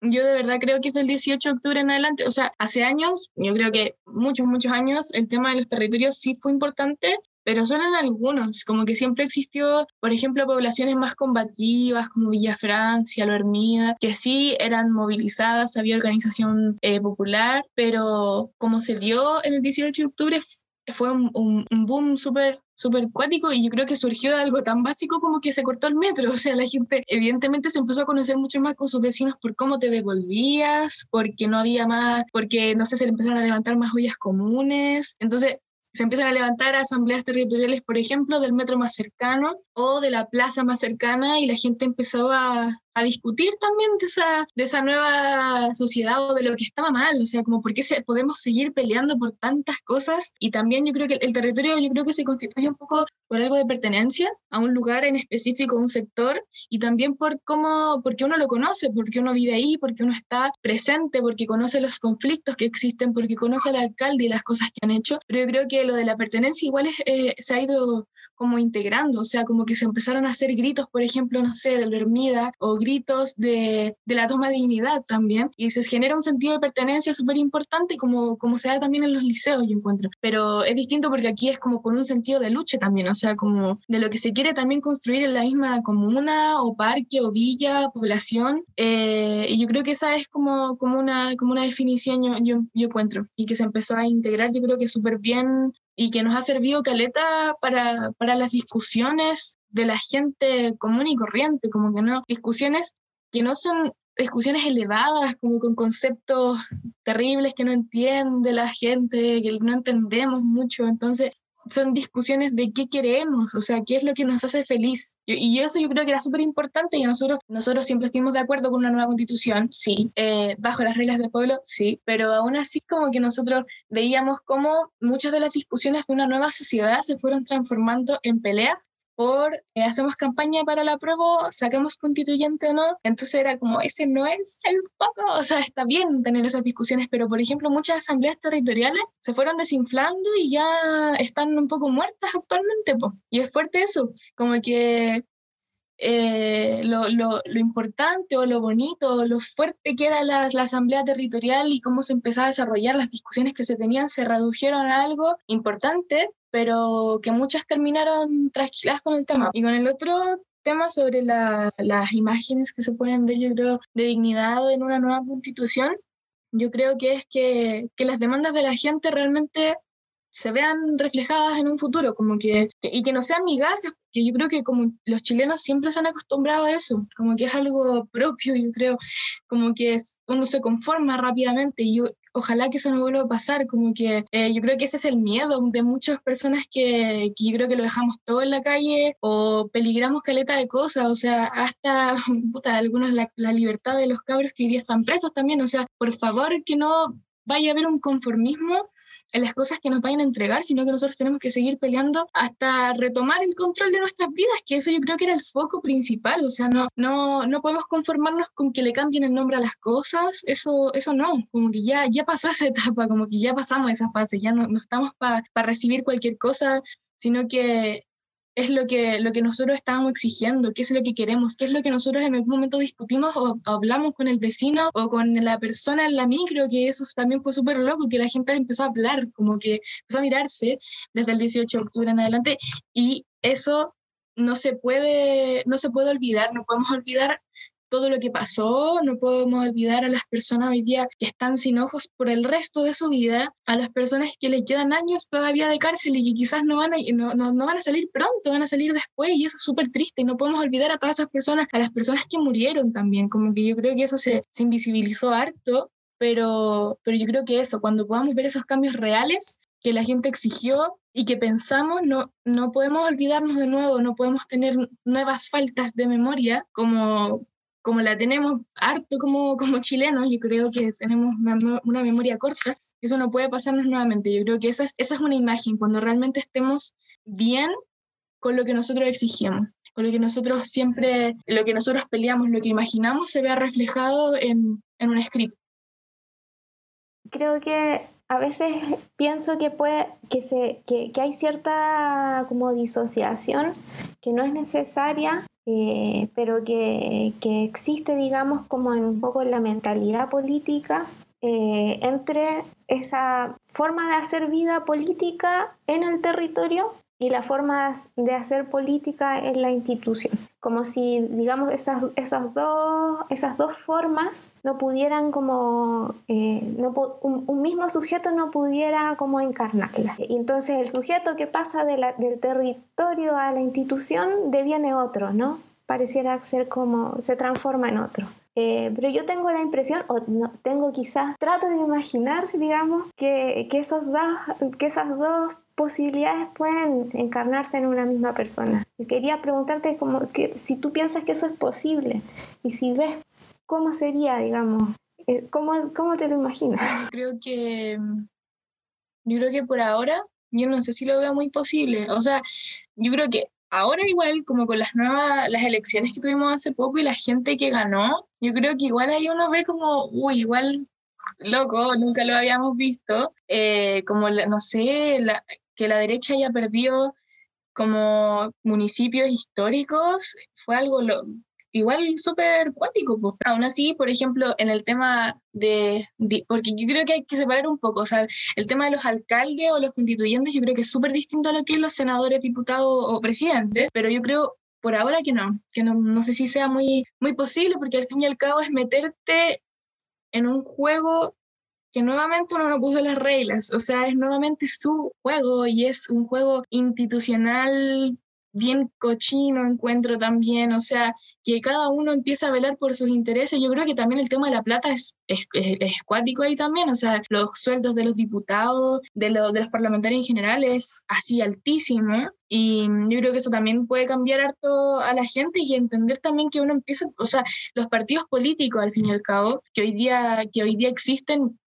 Yo de verdad creo que es del 18 de octubre en adelante, o sea, hace años, yo creo que muchos, muchos años, el tema de los territorios sí fue importante, pero solo en algunos, como que siempre existió, por ejemplo, poblaciones más combativas como Villa Francia, Lo Hermida, que sí eran movilizadas, había organización eh, popular, pero como se dio en el 18 de octubre fue un, un, un boom súper súper cuático y yo creo que surgió de algo tan básico como que se cortó el metro, o sea, la gente evidentemente se empezó a conocer mucho más con sus vecinos por cómo te devolvías, porque no había más, porque no sé, se le empezaron a levantar más ollas comunes, entonces se empiezan a levantar asambleas territoriales, por ejemplo, del metro más cercano o de la plaza más cercana y la gente empezó a, a discutir también de esa, de esa nueva sociedad o de lo que estaba mal, o sea, como por qué se, podemos seguir peleando por tantas cosas. Y también yo creo que el territorio yo creo que se constituye un poco por algo de pertenencia a un lugar en específico, un sector y también por cómo, porque uno lo conoce, porque uno vive ahí, porque uno está presente, porque conoce los conflictos que existen, porque conoce al alcalde y las cosas que han hecho, pero yo creo que lo de la pertenencia igual es, eh, se ha ido como integrando, o sea, como que se empezaron a hacer gritos, por ejemplo, no sé, de la Hermida o gritos de, de la toma de dignidad también, y se genera un sentido de pertenencia súper importante como, como se da también en los liceos, yo encuentro. Pero es distinto porque aquí es como con un sentido de lucha también, o sea, como de lo que se quiere también construir en la misma comuna o parque o villa, población, eh, y yo creo que esa es como, como, una, como una definición yo, yo, yo encuentro, y que se empezó a integrar, yo creo que súper bien y que nos ha servido caleta para, para las discusiones de la gente común y corriente, como que no, discusiones que no son discusiones elevadas, como con conceptos terribles que no entiende la gente, que no entendemos mucho. Entonces, son discusiones de qué queremos, o sea, qué es lo que nos hace feliz. Y eso yo creo que era súper importante y nosotros, nosotros siempre estuvimos de acuerdo con una nueva constitución, sí, eh, bajo las reglas del pueblo, sí, pero aún así como que nosotros veíamos cómo muchas de las discusiones de una nueva sociedad se fueron transformando en peleas por eh, hacemos campaña para la prueba, sacamos constituyente o no. Entonces era como, ese no es el foco. O sea, está bien tener esas discusiones, pero por ejemplo, muchas asambleas territoriales se fueron desinflando y ya están un poco muertas <laughs> actualmente. Po. Y es fuerte eso, como que eh, lo, lo, importante o lo bonito o lo fuerte que era la, asamblea territorial y cómo se empezaba a desarrollar las discusiones que se tenían se redujeron a algo importante, pero que muchas terminaron tranquilas con el tema. Y con el otro tema sobre la, las imágenes que se pueden ver, yo creo, de dignidad en una nueva constitución, yo creo que es que, que las demandas de la gente realmente se vean reflejadas en un futuro, como que, y que no sean migajas, que yo creo que como los chilenos siempre se han acostumbrado a eso, como que es algo propio, yo creo, como que uno se conforma rápidamente y yo, ojalá que eso no vuelva a pasar, como que eh, yo creo que ese es el miedo de muchas personas que, que, yo creo que lo dejamos todo en la calle o peligramos caleta de cosas, o sea, hasta, <laughs> puta, algunos la, la libertad de los cabros que hoy día están presos también, o sea, por favor que no vaya a haber un conformismo en las cosas que nos vayan a entregar, sino que nosotros tenemos que seguir peleando hasta retomar el control de nuestras vidas, que eso yo creo que era el foco principal, o sea, no, no, no podemos conformarnos con que le cambien el nombre a las cosas, eso, eso no, como que ya, ya pasó esa <laughs> etapa, como que ya pasamos esa fase, ya no, no estamos para recibir cualquier cosa, sino que es lo que, lo que nosotros estábamos exigiendo, qué es lo que queremos, qué es lo que nosotros en algún momento discutimos o, hablamos con el vecino o con la persona en la micro, que eso también fue súper loco, que la gente empezó a hablar, como que empezó a mirarse desde el 18 de octubre en adelante y eso no se puede, no se puede olvidar, no podemos olvidar todo lo que pasó, no podemos olvidar a las personas hoy día que están sin ojos por el resto de su vida, a las personas que le quedan años todavía de cárcel y que quizás no van a, no, no, van a salir pronto, van a salir después y eso es súper triste y no podemos olvidar a todas esas personas, a las personas que murieron también, como que yo creo que eso se, se invisibilizó harto, pero, pero yo creo que eso, cuando podamos ver esos cambios reales que la gente exigió y que pensamos, no, no podemos olvidarnos de nuevo, no podemos tener nuevas faltas de memoria como, como la tenemos harto como, como chilenos, yo creo que tenemos una, una, memoria corta, eso no puede pasarnos nuevamente. Yo creo que esa es, esa es una imagen, cuando realmente estemos bien con lo que nosotros exigimos, con lo que nosotros siempre, lo que nosotros peleamos, lo que imaginamos se vea reflejado en, en un escrito. Creo que a veces pienso que puede que se que, que, hay cierta como disociación que no es necesaria eh, pero que, que, existe, digamos, como en un poco la mentalidad política eh, entre esa forma de hacer vida política en el territorio y la forma de hacer política en la institución. Como si, digamos, esas, esas, dos, esas dos formas no pudieran como, eh, no, un, mismo sujeto no pudiera como encarnarla. Entonces el sujeto que pasa de la, del territorio a la institución deviene otro, ¿no? Pareciera ser como, se transforma en otro. Eh, pero yo tengo la impresión, o no, tengo quizás, trato de imaginar, digamos, que, que, esos dos, que esas dos posibilidades pueden encarnarse en una misma persona. Quería preguntarte como que si tú piensas que eso es posible y si ves cómo sería, digamos, eh, ¿cómo, cómo te lo imaginas? <laughs> Creo que, yo creo que por ahora, yo no sé si lo veo muy posible. O sea, yo creo que ahora igual, como con las nuevas, las elecciones que tuvimos hace poco y la gente que ganó, yo creo que igual ahí uno ve como, uy, igual loco, nunca lo habíamos visto, eh, como, no sé, la, que la derecha haya perdido como municipios históricos fue algo igual súper cuántico. Pues. Aún así, por ejemplo, en el tema de, porque yo creo que hay que separar un poco, o sea, el tema de los alcaldes o los constituyentes yo creo que es súper distinto a lo que es los senadores, diputados o presidentes, pero yo creo por ahora que no, que no, no sé si sea muy, muy posible porque al fin y al cabo es meterte en un juego que nuevamente uno no puso las reglas, o sea, es nuevamente su juego y es un juego institucional bien cochino encuentro también, o sea, que cada uno empieza a velar por sus intereses. Yo creo que también el tema de la plata es, es, es, cuático ahí también, o sea, los sueldos de los diputados, de, lo, de los parlamentarios en general es así altísimo. Y yo creo que eso también puede cambiar harto a la gente y entender también que uno empieza, o sea, los partidos políticos al fin y al cabo, que hoy día, que hoy día existen,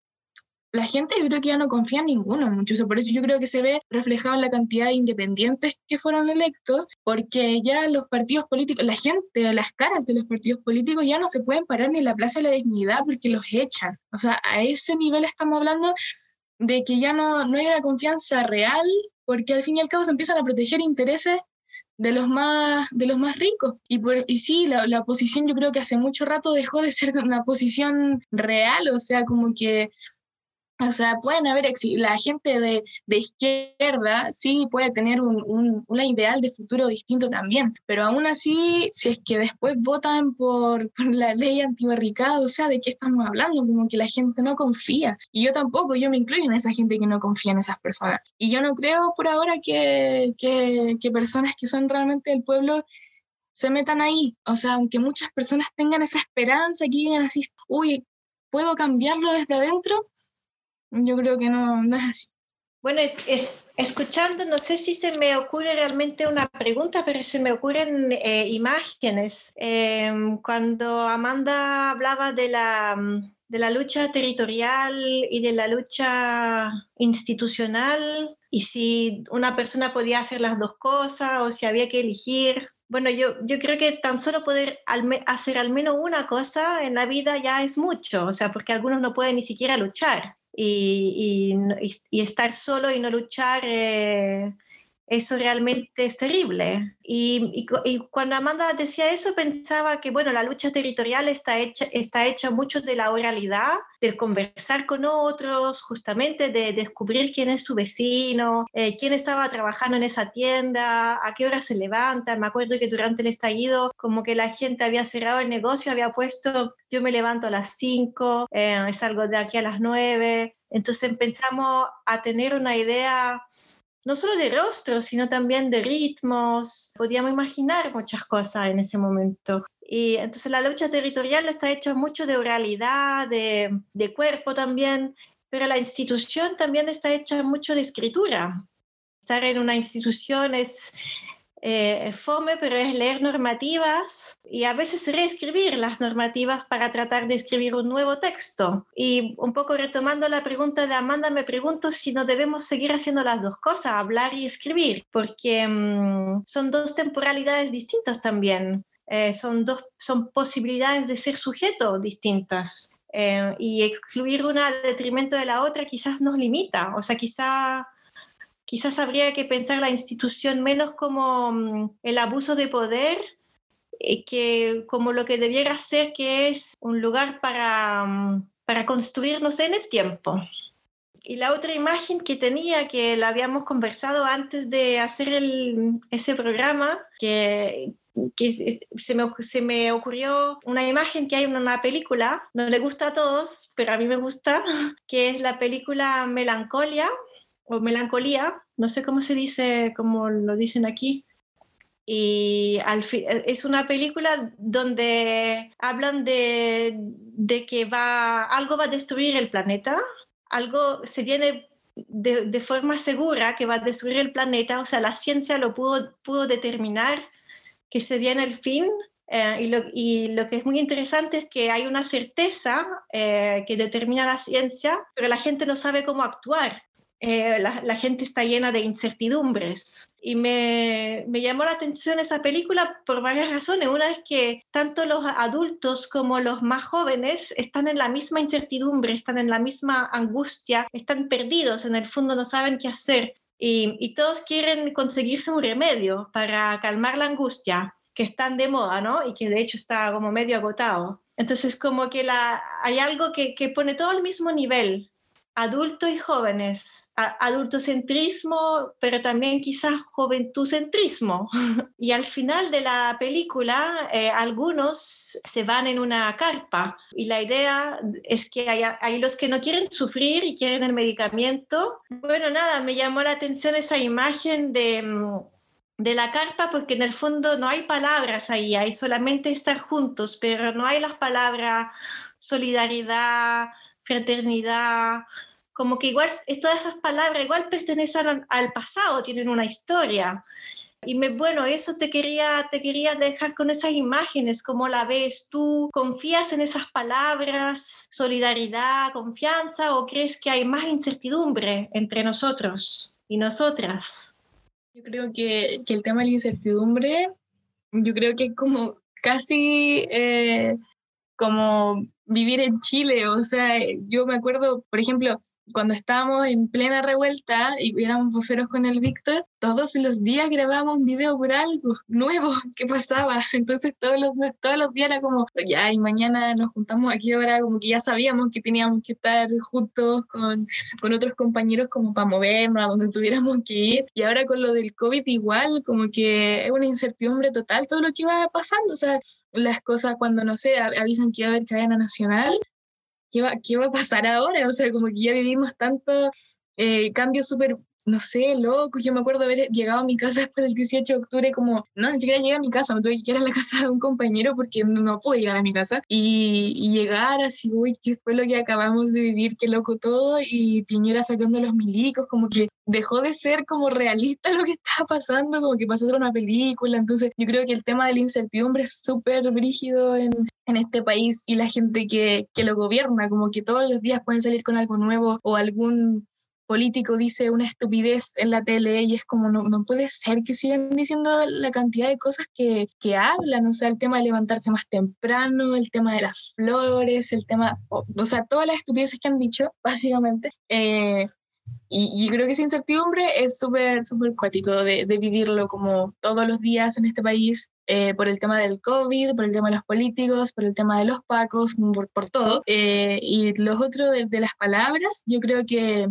la gente yo creo que ya no confía en ninguno mucho. por eso yo creo que se ve reflejado en la cantidad de independientes que fueron electos, porque ya los partidos políticos, la gente, las caras de los partidos políticos ya no se pueden parar ni en la Plaza de la Dignidad porque los echan. O sea, a ese nivel estamos hablando de que ya no, no hay una confianza real, porque al fin y al cabo se empiezan a proteger intereses de los más, de los más ricos. Y, por, y sí, la, la oposición yo creo que hace mucho rato dejó de ser una posición real, o sea, como que o sea, pueden haber, la gente de, de izquierda sí puede tener un, un, ideal de futuro distinto también, pero aún así, si es que después votan <laughs> por, la ley antibarricada, o sea, ¿de qué estamos hablando? Como que la gente no confía. Y yo tampoco, yo me incluyo en esa gente que no confía en esas personas. Y yo no creo por ahora que, que, que personas que son realmente del pueblo se metan ahí. O sea, aunque muchas personas tengan esa esperanza, que digan así, uy, ¿puedo cambiarlo desde adentro? Yo creo que no, <laughs> no es así. Bueno, es, escuchando, no sé si se me ocurre realmente una pregunta, pero se me ocurren eh, imágenes. Em, cuando Amanda hablaba de la, de la lucha territorial y de la lucha institucional, y si una persona podía hacer las dos cosas o si había que elegir. Bueno, yo, yo creo que tan solo poder hacer al menos una cosa en la vida ya es mucho, o sea, porque algunos no pueden ni siquiera luchar y, y, estar solo y no luchar, eh, eso realmente es terrible. Y, cuando Amanda decía eso, pensaba que, bueno, la lucha territorial está hecha, está hecha mucho de la oralidad, del conversar con otros, justamente de descubrir quién es tu vecino, eh, quién estaba trabajando en esa tienda, a qué hora se levanta. Me acuerdo que durante el estallido, como que la gente había cerrado el negocio, había puesto, yo me levanto a las 5, eh, salgo de aquí a las 9. Entonces empezamos a tener una idea no solo de rostros, sino también de ritmos. Podíamos imaginar muchas cosas en ese momento. Y entonces la lucha territorial está hecha mucho de oralidad, de, de cuerpo también, pero la institución también está hecha mucho de escritura. Estar en una institución es eh, fome, pero es leer normativas y a veces reescribir las normativas para tratar de escribir un nuevo texto. Y un poco retomando la pregunta de Amanda, me pregunto si no debemos seguir haciendo las dos cosas, hablar y escribir, porque mm, son dos temporalidades distintas también. Eh, son dos son posibilidades de ser sujeto distintas. Eh, y excluir una al detrimento de la otra quizás nos limita, o sea, quizás quizás habría que pensar la institución menos como mm, el abuso de poder eh, que como lo que debiera ser, que es un lugar para, mm, para construirnos en el tiempo. Y la otra imagen que tenía, que la habíamos conversado antes de hacer el, ese programa, que, que se, me, se, me, ocurrió una imagen que hay en una película, no le gusta a todos, pero a mí me gusta, <laughs> que es la película Melancolia, o melancolía, no sé cómo se dice, como lo dicen aquí. Y al es una película donde hablan de, de, que va, algo va a destruir el planeta, algo se viene de, de, forma segura que va a destruir el planeta, o sea, la ciencia lo pudo, pudo determinar que se viene el fin. Eh, y, lo, y, lo, que es muy interesante es que hay una certeza eh, que determina la ciencia, pero la gente no sabe cómo actuar. Eh, la, gente está llena de incertidumbres. Y me, me, llamó la atención esa película por varias razones. Una es que tanto los adultos como los más jóvenes están en la misma incertidumbre, están en la misma angustia, están perdidos, en el fondo no saben qué hacer. Y, todos quieren conseguirse un remedio para calmar la angustia que están de moda, ¿no? Y que de hecho está como medio agotado. Entonces, como que hay algo que pone todo al mismo nivel, adultos y jóvenes, adultocentrismo, pero también quizás juventudcentrismo. <laughs> Y al final de la película, eh, algunos se van en una carpa y la idea es que hay, hay, los que no quieren sufrir y quieren el medicamento. Bueno, nada, me llamó la atención esa imagen de mm, de la carpa porque en el fondo no hay palabras ahí, hay solamente estar juntos, pero no hay las palabras solidaridad, fraternidad, como que igual todas esas palabras igual pertenecen al, pasado, tienen una historia. Y me, bueno, eso te quería, te quería dejar con esas imágenes, cómo la ves tú, ¿confías en esas palabras, solidaridad, confianza o crees que hay más incertidumbre entre nosotros y nosotras? Yo creo que, que el tema de la incertidumbre, yo creo que es como casi eh, como vivir en Chile, o sea, yo me acuerdo, por ejemplo, cuando estábamos en plena revuelta y éramos voceros con el Víctor, todos los días grabábamos un video por algo nuevo <laughs> que pasaba. Entonces todos los, todos los días era como, ya, y mañana nos juntamos aquí ahora, como que ya sabíamos que teníamos que estar juntos con, con otros compañeros como para movernos a donde tuviéramos que ir. Y ahora con lo del COVID igual, como que es una incertidumbre total todo lo que iba pasando. O sea, las cosas cuando, no sé, avisan que iba a haber cadena nacional, ¿qué va, qué va a pasar ahora? O sea, como que ya vivimos tanto eh, cambios súper no sé, loco. Yo me acuerdo haber llegado a mi casa <laughs> después del 18 de octubre, como, no, ni siquiera llegué a mi casa, me tuve que ir a la casa de un compañero porque no pude llegar a mi casa. Y, llegar así, uy, ¿qué fue lo que acabamos de vivir? Qué loco todo. Y Piñera sacando los milicos, como que dejó de ser como realista <laughs> lo que estaba pasando, como que pasó a ser una película. Entonces, yo creo que el tema de la incertidumbre es súper brígido en, en este país y la gente que, que lo gobierna, como que todos los días pueden salir con algo nuevo o algún político dice una estupidez en la tele y es como, no, no puede ser que sigan diciendo la cantidad de cosas que, que hablan, o sea, el tema de levantarse más temprano, el tema de las flores, el tema, o, sea, todas las estupideces que han dicho, <laughs> básicamente. Eh, y, y, creo que esa incertidumbre es súper, súper cuático de, de, vivirlo como todos los días en este país, eh, por el tema del COVID, por el tema de los políticos, por el tema de los pacos, por, por todo. Eh, y los otros de, de, las palabras, yo creo que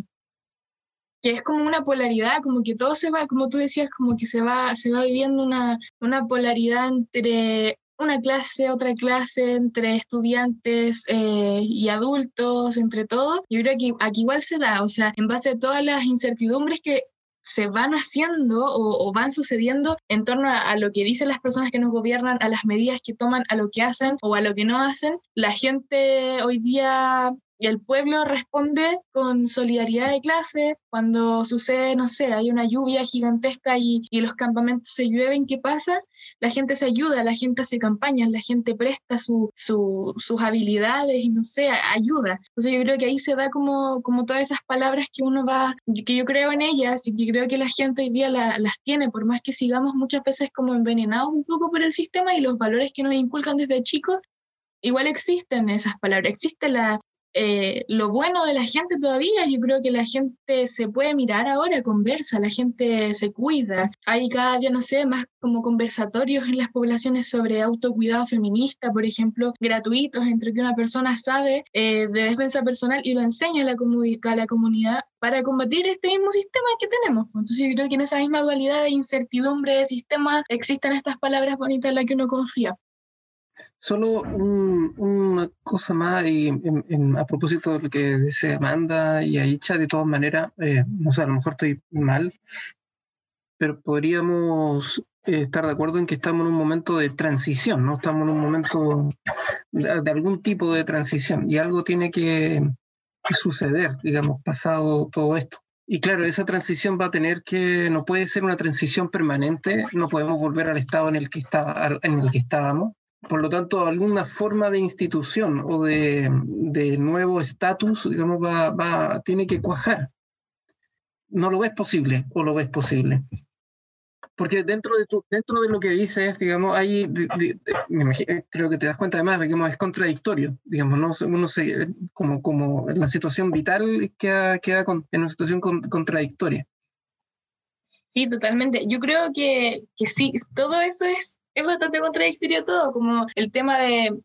que es como una polaridad, como que todo se va, como tú decías, como que se va, se va viviendo una, una polaridad entre una clase, otra clase, entre estudiantes eh, y adultos, entre todo. Yo creo que aquí igual se da, o sea, en base a todas las incertidumbres que se van haciendo o, van sucediendo en torno a, a, lo que dicen las personas que nos gobiernan, a las medidas que toman, a lo que hacen o a lo que no hacen. La gente hoy día y el pueblo responde con solidaridad de clase. Cuando sucede, no sé, hay una lluvia gigantesca y, y, los campamentos se llueven, ¿qué pasa? La gente se ayuda, la gente hace campañas, la gente presta su, su, sus habilidades y no sé, ayuda. Entonces yo creo que ahí se da como, como todas esas palabras que uno va, que yo creo en ellas y que creo que la gente hoy día la, las tiene, por más que sigamos muchas veces como envenenados un poco por el sistema y los valores que nos inculcan desde chicos, igual existen esas palabras, existe la, eh, lo bueno de la gente todavía, yo creo que la gente se puede mirar ahora, conversa, la gente se cuida. Hay cada día, no sé, más como conversatorios en las poblaciones sobre autocuidado feminista, por ejemplo, gratuitos, entre que una persona sabe eh, de defensa personal y lo enseña a la, a la comunidad para combatir este mismo sistema que tenemos. Entonces yo creo que en esa misma dualidad de incertidumbre de sistema existen estas palabras bonitas en las que uno confía. Solo una cosa más y, en, a propósito de lo que dice Amanda y Aicha, de todas maneras, eh, no sé, a lo mejor estoy mal, pero podríamos eh, estar de acuerdo en que estamos en un momento de transición, ¿no? Estamos en un momento de, de algún tipo de transición y algo tiene que, que suceder, digamos, pasado todo esto. Y claro, esa transición va a tener que, no puede ser una transición permanente, no podemos volver al estado en el que, estaba, en el que estábamos, por lo tanto, alguna forma de institución o de, de nuevo estatus, digamos, va, va, tiene que cuajar. ¿No lo ves posible o lo ves posible? Porque dentro de, tu, dentro de lo que dices, digamos, hay, me imagino, creo que te das cuenta además, digamos, es contradictorio, digamos, ¿no? uno se, como, como la situación vital queda, queda con, en una situación con, contradictoria. Sí, totalmente. Yo creo que, que sí, todo eso es es bastante contradictorio todo, como el tema de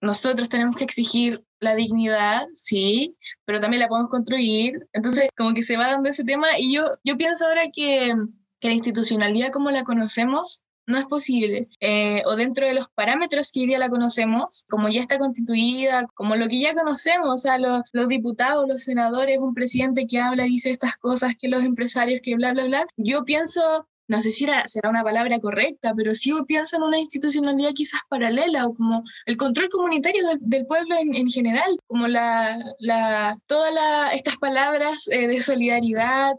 nosotros tenemos que exigir la dignidad, sí, pero también la podemos construir. Entonces, como que se va dando ese tema y yo, yo pienso ahora que, que la institucionalidad como la conocemos no es posible. Eh, o dentro de los parámetros que hoy día la conocemos, como ya está constituida, como lo que ya conocemos, o sea, los, los diputados, los senadores, un presidente que habla, dice estas cosas, que los empresarios, que bla, bla, bla. Yo pienso no sé si será una palabra correcta, pero sí pienso en una institucionalidad quizás paralela o como el control comunitario del, pueblo en, general, como la, la, todas estas palabras eh, de solidaridad,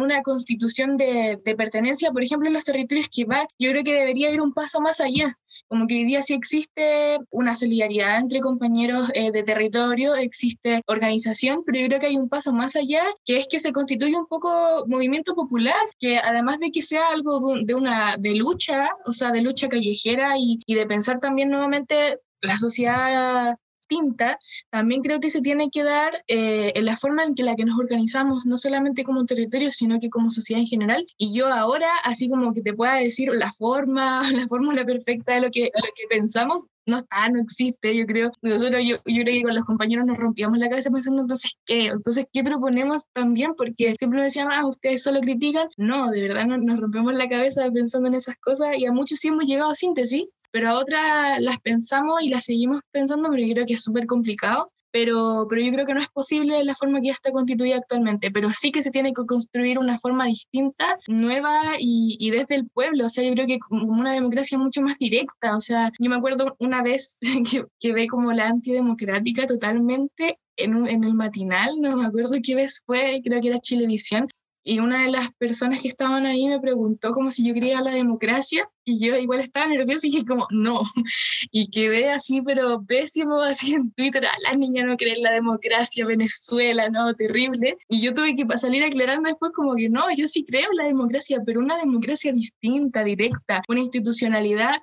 una constitución de, de, pertenencia, por ejemplo, en los territorios que va, yo creo que debería ir un paso más allá, como que hoy día sí existe una solidaridad entre compañeros eh, de territorio, existe organización, pero yo creo que hay un paso más allá, que es que se constituye un poco movimiento popular, que además de que sea algo de, una de lucha, o sea, de lucha callejera y, y de pensar también nuevamente la sociedad distinta, también creo que se tiene que dar eh, en la forma en que la que nos organizamos, no solamente como territorio, sino que como sociedad en general. Y yo ahora, así como que te pueda decir la forma, <laughs> la fórmula perfecta de lo que, lo que pensamos, no está, no existe, yo creo. Nosotros, yo, yo creo que con los compañeros nos rompíamos la cabeza pensando, entonces, ¿qué? Entonces, ¿qué proponemos también? Porque siempre decían, ah, ustedes solo critican. No, de verdad nos rompemos la cabeza pensando en esas cosas y a muchos sí hemos llegado a síntesis, pero a otras las pensamos y las seguimos pensando, pero yo creo que es súper complicado. Pero, pero yo creo que no es posible la forma que ya está constituida actualmente, pero sí que se tiene que construir una forma distinta, nueva y, y desde el pueblo, o sea, yo creo que como una democracia mucho más directa, o sea, yo me acuerdo una vez <laughs> que quedé como la antidemocrática totalmente en, un, en el matinal, no me acuerdo qué vez fue, creo que era Chilevisión, y una de las personas que estaban ahí me preguntó como si yo creía la democracia y yo igual estaba nerviosa y dije como no <laughs> y quedé así pero pésimo <laughs> así en Twitter a la niña no cree en la democracia Venezuela no terrible y yo tuve que salir aclarando después como que no yo sí creo en la democracia pero una democracia distinta directa una institucionalidad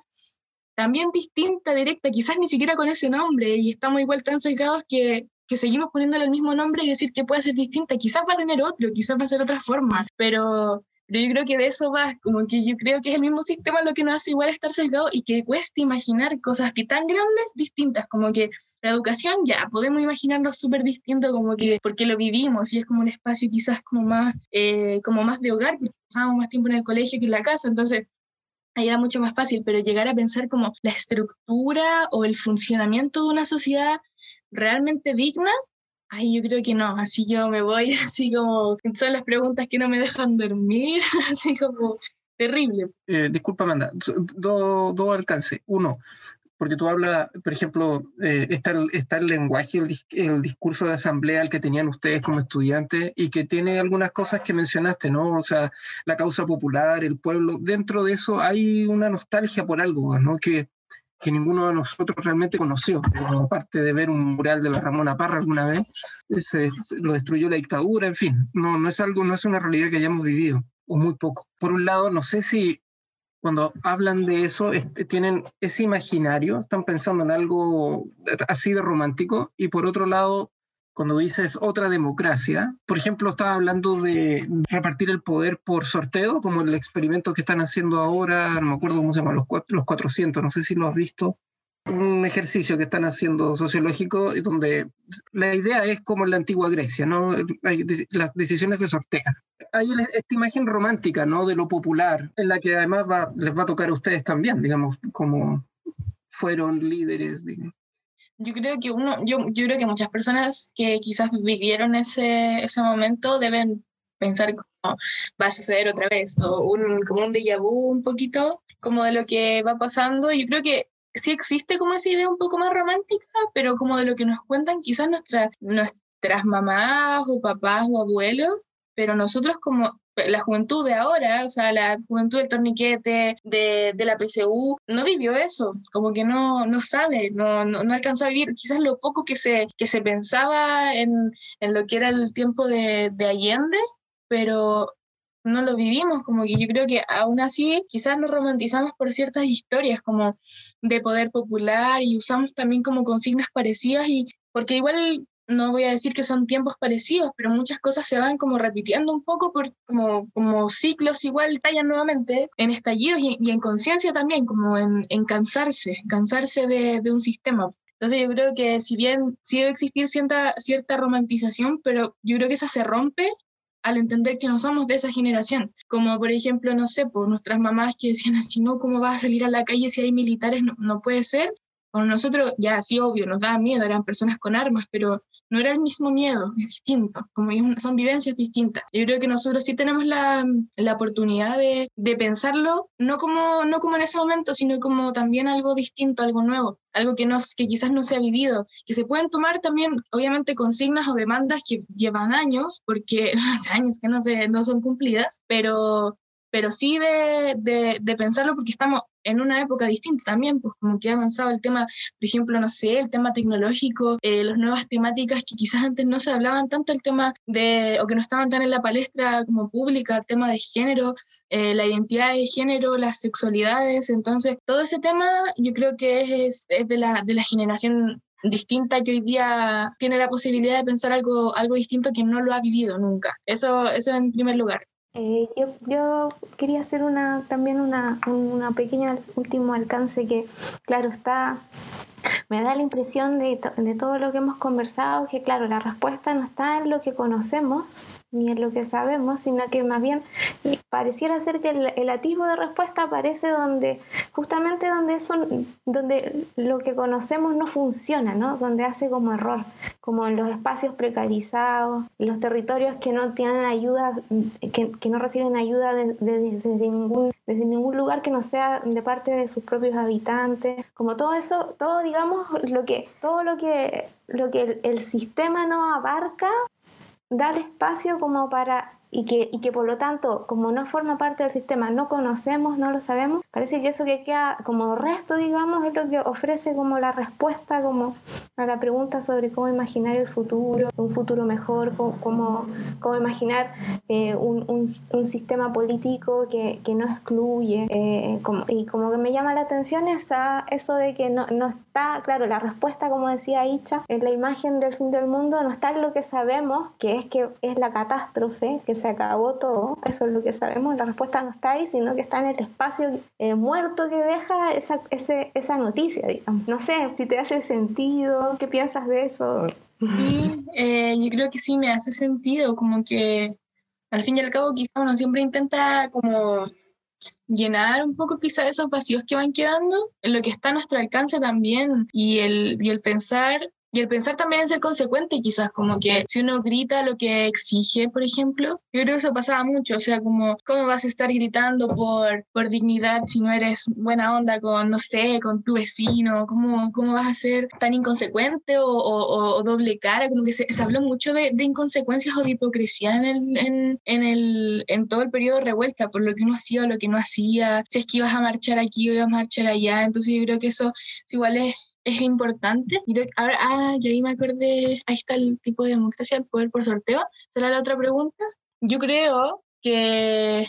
también distinta, directa, quizás ni siquiera con ese nombre, y estamos igual tan sesgados que que seguimos poniéndole el mismo nombre y decir que puede ser distinta. Quizás va a tener otro, quizás va a ser otra forma, pero, pero yo creo que de eso va, como que yo creo que es el mismo sistema lo que nos hace igual estar sesgado y que cuesta imaginar cosas que tan grandes, distintas, como que la educación ya podemos imaginarlo súper distinto, como que porque lo vivimos y es como un espacio quizás como más, eh, como más de hogar, porque pasamos más tiempo en el colegio que en la casa, entonces ahí era mucho más fácil, pero llegar a pensar como la estructura o el funcionamiento de una sociedad realmente digna, ay, yo creo que no, así yo me voy, <laughs> así como, son las preguntas que no me dejan dormir, <laughs> así como terrible. Eh, disculpa, Amanda, dos do alcances. Uno, porque tú hablas, por ejemplo, eh, está, el, está, el, lenguaje, el, el, discurso de asamblea al que tenían ustedes como estudiantes y que tiene algunas cosas que mencionaste, ¿no? O sea, la causa popular, el pueblo, dentro de eso hay una nostalgia por algo, ¿no? Que, que ninguno de nosotros realmente conoció. Aparte de ver un mural de la Ramona Parra alguna vez, ese, lo destruyó la dictadura, en fin, no, no es algo, no es una realidad que hayamos vivido, o muy poco. Por un lado, no sé si cuando hablan de eso, tienen ese imaginario, están pensando en algo así de romántico, y por otro lado, cuando dices otra democracia, por ejemplo, estaba hablando de repartir el poder por sorteo, como el experimento que están haciendo ahora, no me acuerdo cómo se llama, los, los 400, no sé si lo has visto, un ejercicio que están haciendo sociológico donde la idea es como en la antigua Grecia, ¿no? las decisiones se sortean. Hay esta imagen romántica, ¿no? De lo popular, en la que además les va a tocar a ustedes también, digamos, como fueron líderes, digamos. Yo creo que uno, yo, yo creo que muchas personas que quizás vivieron ese, ese momento deben pensar cómo va a suceder otra vez, o un, como un déjà vu un poquito, como de lo que va pasando. Yo creo que sí existe como esa idea un poco más romántica, pero como de lo que nos cuentan quizás nuestra, nuestras mamás o papás o abuelos, pero nosotros como la juventud de ahora, o sea, la juventud del torniquete, de, de la PCU, no vivió eso, como que no, no sabe, no, no, no, alcanzó a vivir. Quizás lo poco que se, que se pensaba en, en lo que era el tiempo de, de Allende, pero no lo vivimos, como que yo creo que aún así quizás nos romantizamos por ciertas historias como de poder popular y usamos también como consignas parecidas y porque igual no voy a decir que son tiempos parecidos, pero muchas cosas se van como repitiendo un poco como, como ciclos igual tallan nuevamente en estallidos y, en conciencia también, como en, en cansarse, cansarse de, de, un sistema. Entonces yo creo que si bien sí debe existir cierta, cierta romantización, pero yo creo que esa se rompe al entender que no somos de esa generación. Como por ejemplo, no sé, por nuestras mamás que decían así, no, ¿cómo vas a salir a la calle si hay militares? No, no puede ser. Con nosotros ya sí, obvio, nos daba miedo, eran personas con armas, pero no era el mismo miedo, <laughs> es distinto, como son vivencias distintas. Yo creo que nosotros sí tenemos la, la oportunidad de, de, pensarlo, no como, no como en ese momento, sino como también algo distinto, algo nuevo, algo que, no, que quizás no se ha vivido, que se pueden tomar también, obviamente, consignas o demandas que llevan años, porque <laughs> hace años que no, se, no son cumplidas, pero pero sí de, de, de, pensarlo porque estamos en una época distinta también, pues como que ha avanzado el tema, por ejemplo, no sé, el tema tecnológico, eh, las nuevas temáticas que quizás <laughs> antes no se hablaban tanto, el tema de, o que no estaban tan en la palestra como pública, el tema de género, eh, la identidad de género, las sexualidades, entonces todo ese tema yo creo que es, es de, la, de la generación distinta que hoy día tiene la posibilidad de pensar algo, algo distinto que no lo ha vivido nunca. Eso, eso en primer lugar. Eh, yo, yo, quería hacer una, también una, una pequeña último alcance que, claro, está, me da la impresión de, de todo lo que hemos conversado, que claro, la respuesta no está en lo que conocemos, ni en lo que sabemos, sino que más bien pareciera ser que el, atisbo de respuesta aparece donde, justamente donde, eso, donde lo que conocemos no funciona, ¿no? donde hace como error, como en los espacios precarizados, los territorios que no tienen ayuda, que, no reciben ayuda desde, ningún, desde ningún lugar que no sea de parte de sus propios habitantes, como todo eso, todo digamos lo que, todo lo que, lo que el, el sistema no abarca dar espacio como para y que, y que por lo tanto, como no forma parte del sistema, no conocemos, no lo sabemos, parece que eso que queda como resto, digamos, es lo que ofrece como la respuesta como a la pregunta sobre cómo imaginar el futuro, un futuro mejor, cómo, cómo, imaginar eh, un, un, sistema político que, que no excluye. Eh, como, y como que me llama la atención esa, eso de que no, no claro, la respuesta, como decía Icha, en la imagen del fin del mundo, no está en lo que sabemos, que es que es la catástrofe, que se acabó todo, eso es lo que sabemos, la respuesta no está ahí, sino que está en el espacio eh, muerto que deja esa noticia, digamos. No sé si te hace sentido, ¿qué piensas de eso? Sí, eh, yo creo que sí me hace sentido, como que al fin y al cabo quizá uno siempre intenta como llenar un poco quizá esos vacíos que van quedando, en lo que está a nuestro alcance también y el, y el pensar y el pensar también en ser consecuente, quizás, como que si uno grita lo que exige, por ejemplo, yo creo que eso pasaba mucho, o sea, como, ¿cómo vas a estar gritando por, por dignidad si no eres buena onda con, no sé, con tu vecino? ¿Cómo, cómo vas a ser tan inconsecuente o, o, doble cara? Como que se, se habló mucho de, de, inconsecuencias o de hipocresía en, el, en, en, el, en todo el periodo de revuelta, por lo que uno hacía o lo que no hacía, si es que ibas a marchar aquí o ibas a marchar allá, entonces yo creo que eso igual es es importante. Y ahora, ah, yo ahí me acordé, ahí está el tipo de democracia, el poder por sorteo. ¿Será la otra pregunta? Yo creo que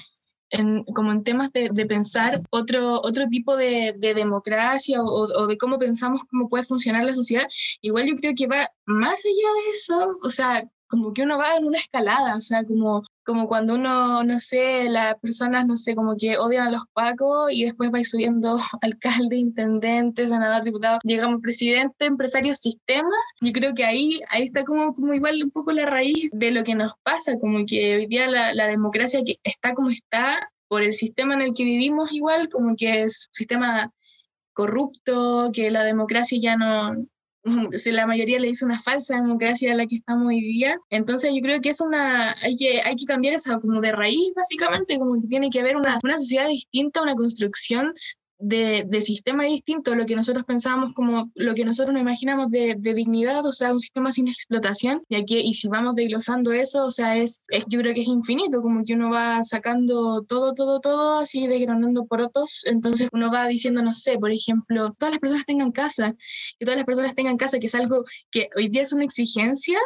en, como en temas de, de, pensar otro, otro tipo de, de democracia o, o, de cómo pensamos cómo puede funcionar la sociedad, igual yo creo que va más allá de eso, o sea, como que uno va en una escalada, o sea, como, como cuando uno, no sé, las personas, no sé, como que odian a los pacos y después va subiendo <laughs> alcalde, intendente, senador, diputado, llegamos presidente, empresario, sistema. Yo creo que ahí, ahí está como, como igual un poco la raíz de lo que nos pasa, como que hoy día la, la democracia que está como está, por el sistema en el que vivimos igual, como que es sistema corrupto, que la democracia ya no, <laughs> la mayoría le dice una falsa democracia a la que estamos hoy día. Entonces yo creo que es una, hay que, hay que cambiar eso como de raíz básicamente, como que tiene que haber una, una sociedad distinta, una construcción de, sistema distinto, lo que nosotros pensábamos como lo que nosotros nos imaginamos de, de, dignidad, o sea, un sistema sin explotación, y, aquí, y si vamos desglosando eso, o sea, es, es, yo creo que es infinito, como que uno va sacando todo, todo, todo, así desgranando por otros, entonces uno va diciendo, no sé, por ejemplo, todas las personas tengan casa, que todas las personas tengan casa, que es algo que hoy día es una exigencia,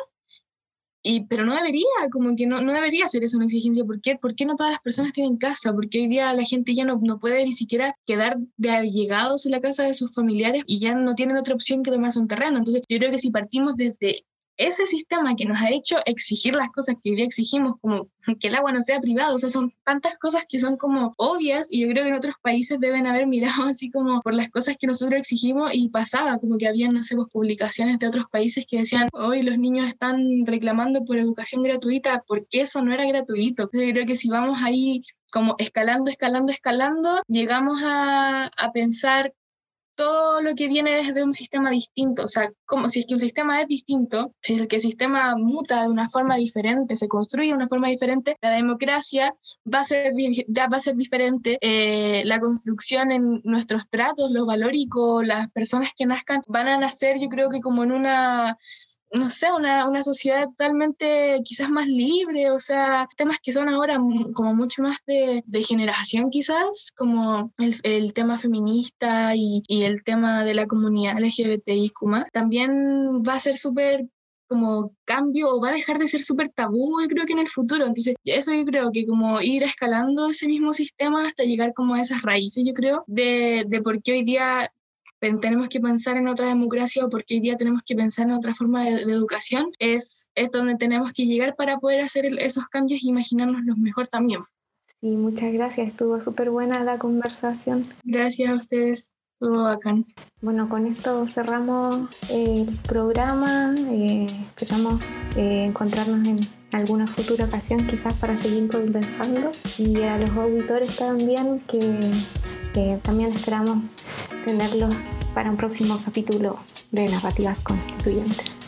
y, pero no debería, como que no, no debería ser esa una exigencia. ¿Por qué? ¿Por qué no todas las personas tienen casa? Porque hoy día la gente ya no, no puede ni siquiera quedar de allegados en la casa de sus familiares y ya no tienen otra opción que tomarse un terreno. Entonces, yo creo que si partimos desde ese sistema que nos ha hecho exigir las cosas que hoy día exigimos, como <laughs> que el agua no sea privado, o sea, son tantas cosas que son como obvias y yo creo que en otros países deben haber mirado <laughs> así como por las cosas que nosotros exigimos y pasaba, como que habían, no sé, pues, publicaciones de otros países que decían, hoy los niños están reclamando por educación gratuita, porque eso no era gratuito. Yo creo que si vamos ahí como escalando, escalando, escalando, llegamos a, a pensar todo lo que viene desde un sistema distinto, o sea, como si es que un sistema es distinto, si es que el sistema muta de una forma diferente, se construye de una forma diferente, la democracia va a ser, va a ser diferente, eh, la construcción en nuestros tratos, lo valórico, las personas que nazcan van a nacer yo creo que como en una no sé, una, una, sociedad totalmente quizás más libre, o sea, temas que son ahora como mucho más de, de generación quizás, como el, el tema feminista y, y, el tema de la comunidad LGBTIQ, también va a ser súper como cambio o va a dejar de ser súper tabú, yo creo que en el futuro. Entonces, eso yo creo que como ir escalando ese mismo sistema hasta llegar como a esas raíces, yo creo, de, de por qué hoy día tenemos que pensar en otra democracia o porque hoy día tenemos que pensar en otra forma de, educación, es, es donde tenemos que llegar para poder hacer esos cambios y imaginarnos los mejor también. Y muchas gracias, estuvo súper buena la conversación. Gracias a ustedes, estuvo bacán. Bueno, con esto cerramos el programa, eh, esperamos eh, encontrarnos en alguna futura ocasión quizás para seguir conversando y a los auditores también que que también esperamos tenerlos para un próximo capítulo de Narrativas Constituyentes.